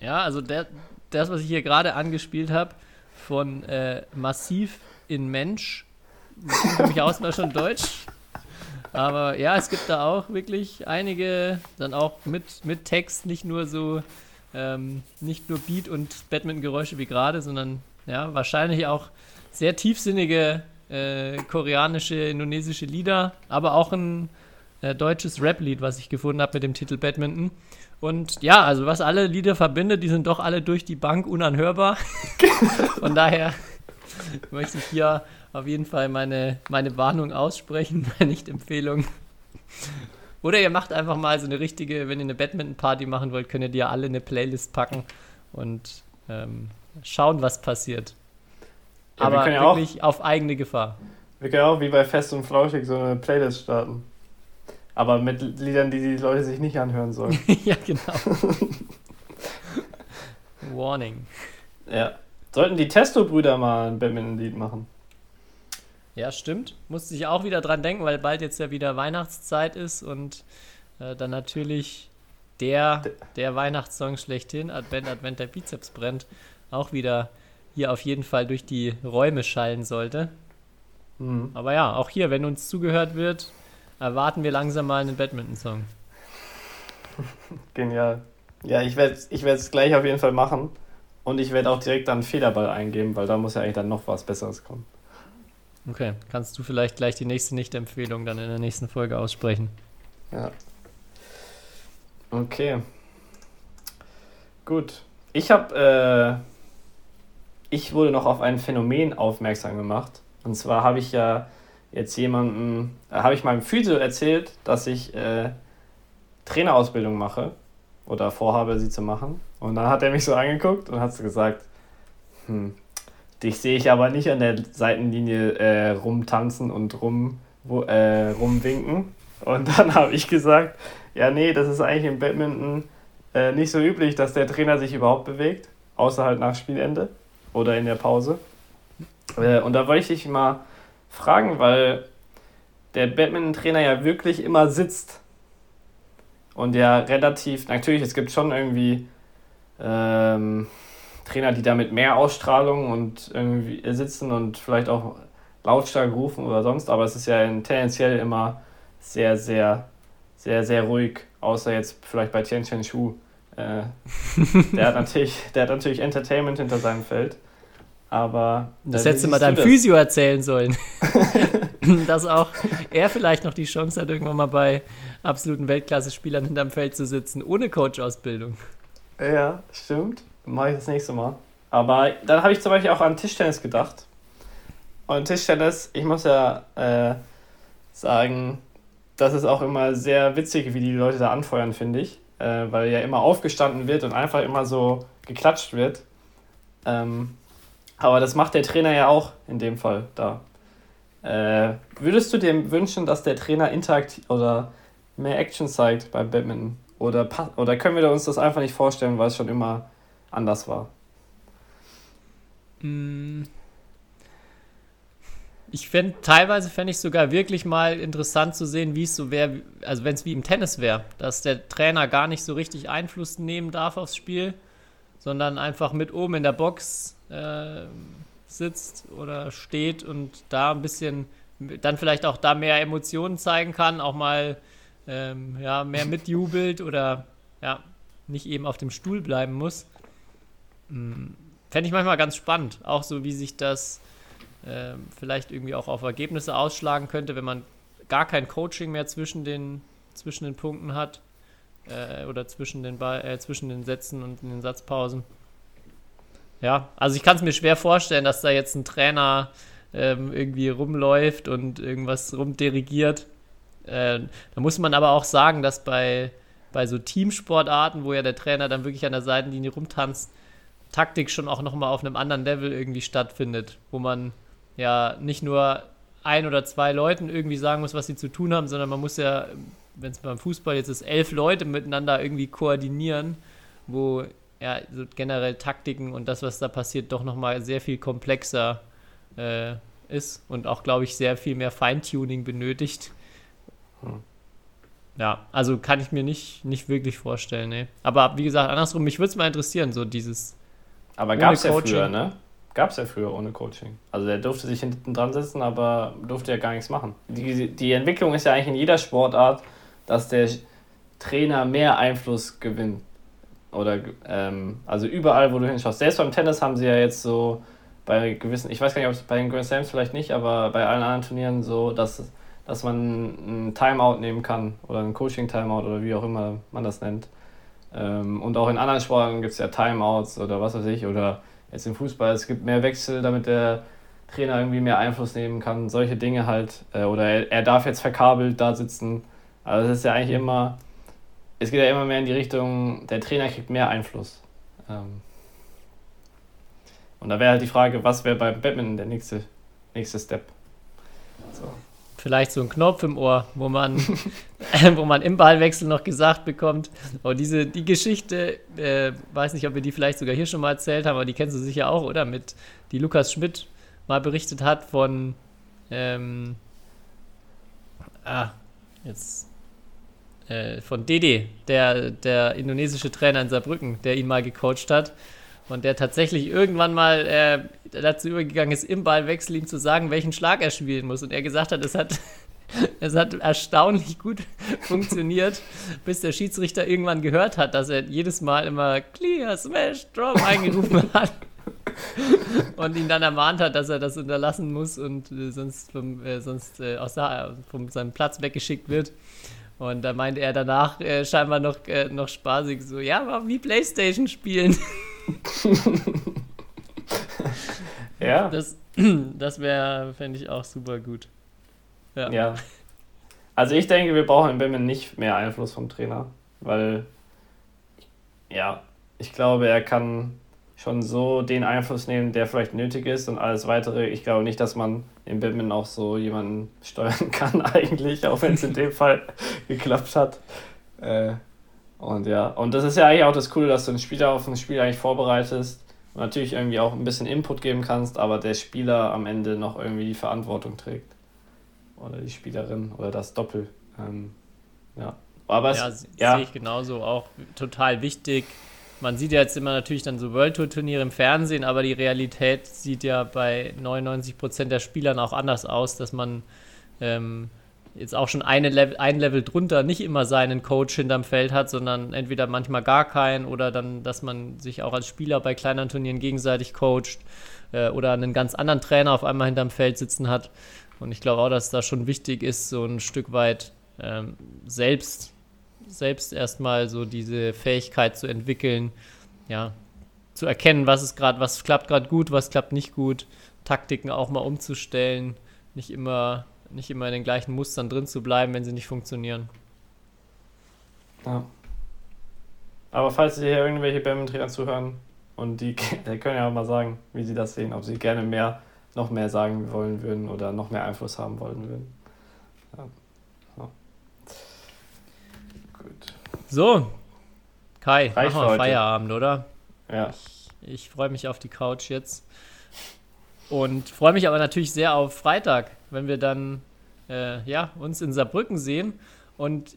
Ja, also der, das, was ich hier gerade angespielt habe, von äh, Massiv in Mensch, für mich aus mal schon Deutsch. Aber ja, es gibt da auch wirklich einige, dann auch mit, mit Text, nicht nur so, ähm, nicht nur Beat und Badminton-Geräusche wie gerade, sondern ja, wahrscheinlich auch sehr tiefsinnige äh, koreanische, indonesische Lieder, aber auch ein äh, deutsches Rap-Lied, was ich gefunden habe mit dem Titel Badminton. Und ja, also was alle Lieder verbindet, die sind doch alle durch die Bank unanhörbar. Von daher möchte ich hier auf jeden Fall meine, meine Warnung aussprechen, meine Nicht-Empfehlung. Oder ihr macht einfach mal so eine richtige, wenn ihr eine Badminton-Party machen wollt, könnt ihr dir alle eine Playlist packen und ähm, schauen, was passiert. Ja, wir Aber können ja auch- wirklich auf eigene Gefahr. Wir können auch wie bei Fest und Flauschig so eine Playlist starten. Aber mit Liedern, die die Leute sich nicht anhören sollen. ja, genau. Warning. ja. Sollten die Testo-Brüder mal ein Badminton-Lied machen? Ja, stimmt. Musste ich auch wieder dran denken, weil bald jetzt ja wieder Weihnachtszeit ist und äh, dann natürlich der, der Weihnachtssong schlechthin, Advent, Advent, der Bizeps brennt, auch wieder hier auf jeden Fall durch die Räume schallen sollte. Mhm. Aber ja, auch hier, wenn uns zugehört wird, erwarten wir langsam mal einen Badminton-Song. Genial. Ja, ich werde ich es gleich auf jeden Fall machen. Und ich werde auch direkt dann einen Federball eingeben, weil da muss ja eigentlich dann noch was Besseres kommen. Okay, kannst du vielleicht gleich die nächste Nicht-Empfehlung dann in der nächsten Folge aussprechen? Ja. Okay. Gut. Ich habe, äh, ich wurde noch auf ein Phänomen aufmerksam gemacht. Und zwar habe ich ja jetzt jemanden, äh, habe ich meinem Physio erzählt, dass ich äh, Trainerausbildung mache oder vorhabe, sie zu machen. Und dann hat er mich so angeguckt und hat so gesagt, hm, dich sehe ich aber nicht an der Seitenlinie äh, rumtanzen und rum, wo, äh, rumwinken. Und dann habe ich gesagt, ja, nee, das ist eigentlich im Badminton äh, nicht so üblich, dass der Trainer sich überhaupt bewegt, außer halt nach Spielende oder in der Pause. Äh, und da wollte ich dich mal fragen, weil der Badminton-Trainer ja wirklich immer sitzt und ja relativ, natürlich, es gibt schon irgendwie ähm, Trainer, die da mit mehr Ausstrahlung und irgendwie sitzen und vielleicht auch lautstark rufen oder sonst, aber es ist ja in- tendenziell immer sehr, sehr, sehr, sehr ruhig, außer jetzt vielleicht bei Tian Chen Shu. Äh, der, hat natürlich, der hat natürlich Entertainment hinter seinem Feld. Aber. Das hättest du mal deinem? Physio erzählen sollen. Dass auch er vielleicht noch die Chance hat, irgendwann mal bei absoluten Weltklasse-Spielern hinterm Feld zu sitzen, ohne Coach-Ausbildung. Ja, stimmt. Mache ich das nächste Mal. Aber dann habe ich zum Beispiel auch an Tischtennis gedacht. Und Tischtennis, ich muss ja äh, sagen, das ist auch immer sehr witzig, wie die Leute da anfeuern, finde ich. Äh, weil ja immer aufgestanden wird und einfach immer so geklatscht wird. Ähm, aber das macht der Trainer ja auch in dem Fall da. Äh, würdest du dir wünschen, dass der Trainer interaktiv oder mehr Action zeigt beim Badminton? Oder, oder können wir uns das einfach nicht vorstellen, weil es schon immer anders war? Mm. Ich fände, teilweise fände ich sogar wirklich mal interessant zu sehen, wie es so wäre, also wenn es wie im Tennis wäre, dass der Trainer gar nicht so richtig Einfluss nehmen darf aufs Spiel, sondern einfach mit oben in der Box äh, sitzt oder steht und da ein bisschen, dann vielleicht auch da mehr Emotionen zeigen kann, auch mal ähm, ja, mehr mitjubelt oder ja, nicht eben auf dem Stuhl bleiben muss. Mm, Fände ich manchmal ganz spannend, auch so wie sich das ähm, vielleicht irgendwie auch auf Ergebnisse ausschlagen könnte, wenn man gar kein Coaching mehr zwischen den, zwischen den Punkten hat äh, oder zwischen den, Ball, äh, zwischen den Sätzen und den Satzpausen. Ja, also ich kann es mir schwer vorstellen, dass da jetzt ein Trainer ähm, irgendwie rumläuft und irgendwas rumdirigiert. Äh, da muss man aber auch sagen, dass bei bei so Teamsportarten, wo ja der Trainer dann wirklich an der Seitenlinie rumtanzt, Taktik schon auch nochmal auf einem anderen Level irgendwie stattfindet, wo man ja nicht nur ein oder zwei Leuten irgendwie sagen muss, was sie zu tun haben, sondern man muss ja, wenn es beim Fußball jetzt ist, elf Leute miteinander irgendwie koordinieren, wo ja so generell Taktiken und das, was da passiert, doch nochmal sehr viel komplexer äh, ist und auch, glaube ich, sehr viel mehr Feintuning benötigt. Hm. Ja, also kann ich mir nicht, nicht wirklich vorstellen, ne. Aber wie gesagt, andersrum, mich würde es mal interessieren, so dieses. Aber gab es ja früher, ne? Gab es ja früher ohne Coaching. Also der durfte sich hinten dran sitzen, aber durfte ja gar nichts machen. Die, die Entwicklung ist ja eigentlich in jeder Sportart, dass der Trainer mehr Einfluss gewinnt. Oder ähm, also überall, wo du hinschaust. Selbst beim Tennis haben sie ja jetzt so bei gewissen, ich weiß gar nicht, ob es bei den Grand Slams vielleicht nicht, aber bei allen anderen Turnieren so, dass, dass man ein Timeout nehmen kann oder ein Coaching-Timeout oder wie auch immer man das nennt. Ähm, und auch in anderen Sportarten gibt es ja Timeouts oder was weiß ich, oder jetzt im Fußball, es gibt mehr Wechsel, damit der Trainer irgendwie mehr Einfluss nehmen kann, solche Dinge halt. Äh, oder er, er darf jetzt verkabelt da sitzen. Also es ist ja eigentlich immer, es geht ja immer mehr in die Richtung, der Trainer kriegt mehr Einfluss. Ähm, und da wäre halt die Frage, was wäre beim Badminton der nächste, nächste Step? So. Vielleicht so ein Knopf im Ohr, wo man, wo man im Ballwechsel noch gesagt bekommt. Oh, diese, die Geschichte, äh, weiß nicht, ob wir die vielleicht sogar hier schon mal erzählt haben, aber die kennst du sicher auch, oder? Mit, die Lukas Schmidt mal berichtet hat von, ähm, ah, jetzt, äh, von Dede, der, der indonesische Trainer in Saarbrücken, der ihn mal gecoacht hat und der tatsächlich irgendwann mal äh, dazu übergegangen ist, im Ballwechsel ihm zu sagen, welchen Schlag er spielen muss. Und er gesagt hat, es hat, es hat erstaunlich gut funktioniert, bis der Schiedsrichter irgendwann gehört hat, dass er jedes Mal immer Clear, Smash, Drop eingerufen hat. und ihn dann ermahnt hat, dass er das unterlassen muss und äh, sonst, vom, äh, sonst äh, aus der, von seinem Platz weggeschickt wird. Und da meinte er danach äh, scheinbar noch, äh, noch spaßig so, ja, aber wie Playstation spielen. ja. Das, das wäre, fände ich auch super gut. Ja. ja. Also ich denke, wir brauchen in Bimmen nicht mehr Einfluss vom Trainer, weil ja, ich glaube, er kann schon so den Einfluss nehmen, der vielleicht nötig ist und alles weitere. Ich glaube nicht, dass man in Badminton auch so jemanden steuern kann eigentlich, auch wenn es in dem Fall geklappt hat. Äh, und ja, und das ist ja eigentlich auch das Coole, dass du einen Spieler auf ein Spiel eigentlich vorbereitest und natürlich irgendwie auch ein bisschen Input geben kannst, aber der Spieler am Ende noch irgendwie die Verantwortung trägt. Oder die Spielerin oder das Doppel. Ähm, ja. Aber es, ja, ja. sehe ich genauso auch total wichtig. Man sieht ja jetzt immer natürlich dann so World Tour Turniere im Fernsehen, aber die Realität sieht ja bei 99 Prozent der Spielern auch anders aus, dass man ähm, jetzt auch schon eine Level, ein Level drunter nicht immer seinen Coach hinterm Feld hat, sondern entweder manchmal gar keinen oder dann, dass man sich auch als Spieler bei kleineren Turnieren gegenseitig coacht äh, oder einen ganz anderen Trainer auf einmal hinterm Feld sitzen hat. Und ich glaube auch, dass da schon wichtig ist, so ein Stück weit ähm, selbst, selbst erstmal so diese Fähigkeit zu entwickeln, ja, zu erkennen, was ist gerade, was klappt gerade gut, was klappt nicht gut, Taktiken auch mal umzustellen, nicht immer nicht immer in den gleichen Mustern drin zu bleiben, wenn sie nicht funktionieren. Ja. Aber falls Sie hier irgendwelche Badminton-Trainer zuhören und die, die können ja auch mal sagen, wie sie das sehen, ob sie gerne mehr, noch mehr sagen wollen würden oder noch mehr Einfluss haben wollen würden. Ja. ja. Gut. So, Kai, Reicht machen wir Feierabend, oder? Ja. Ich, ich freue mich auf die Couch jetzt. Und freue mich aber natürlich sehr auf Freitag, wenn wir dann äh, ja, uns in Saarbrücken sehen. Und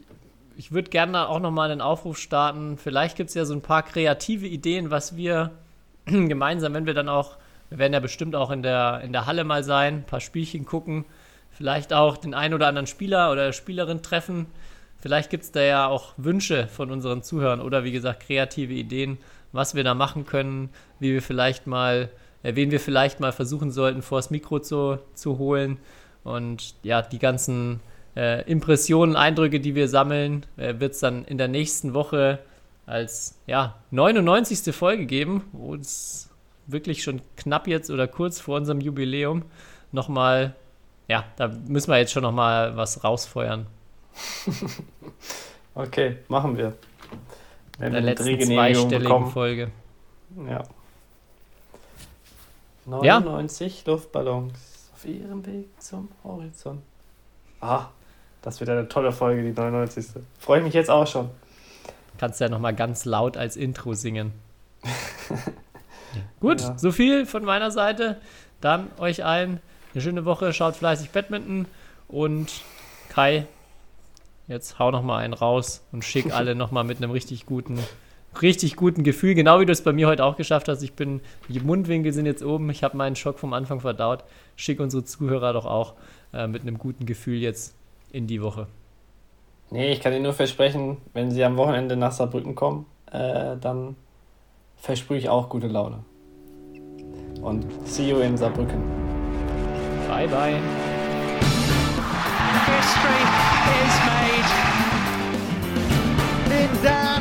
ich würde gerne auch nochmal einen Aufruf starten. Vielleicht gibt es ja so ein paar kreative Ideen, was wir gemeinsam, wenn wir dann auch, wir werden ja bestimmt auch in der, in der Halle mal sein, ein paar Spielchen gucken, vielleicht auch den einen oder anderen Spieler oder Spielerin treffen. Vielleicht gibt es da ja auch Wünsche von unseren Zuhörern oder wie gesagt kreative Ideen, was wir da machen können, wie wir vielleicht mal äh, wen wir vielleicht mal versuchen sollten, vors Mikro zu, zu holen. Und ja, die ganzen äh, Impressionen, Eindrücke, die wir sammeln, äh, wird es dann in der nächsten Woche als ja, 99. Folge geben, wo es wirklich schon knapp jetzt oder kurz vor unserem Jubiläum nochmal, ja, da müssen wir jetzt schon nochmal was rausfeuern. Okay, machen wir. Wenn In der wir letzten zweistelligen bekommen. Folge. Ja. Ja. 99 Luftballons auf ihrem Weg zum Horizont. Ah, das wird eine tolle Folge, die 99. Freue ich mich jetzt auch schon. Kannst ja nochmal ganz laut als Intro singen. Gut, Ja. so viel von meiner Seite. Dann euch allen eine schöne Woche. Schaut fleißig Badminton. Und Kai, jetzt hau nochmal einen raus und schick alle nochmal mit einem richtig guten, richtig guten Gefühl. Genau wie du es bei mir heute auch geschafft hast. Ich bin, die Mundwinkel sind jetzt oben. Ich habe meinen Schock vom Anfang verdaut. Schick unsere Zuhörer doch auch äh, mit einem guten Gefühl jetzt in die Woche. Nee, ich kann Ihnen nur versprechen, wenn Sie am Wochenende nach Saarbrücken kommen, äh, dann versprühe ich auch gute Laune. Und see you in Saarbrücken. Bye, bye. History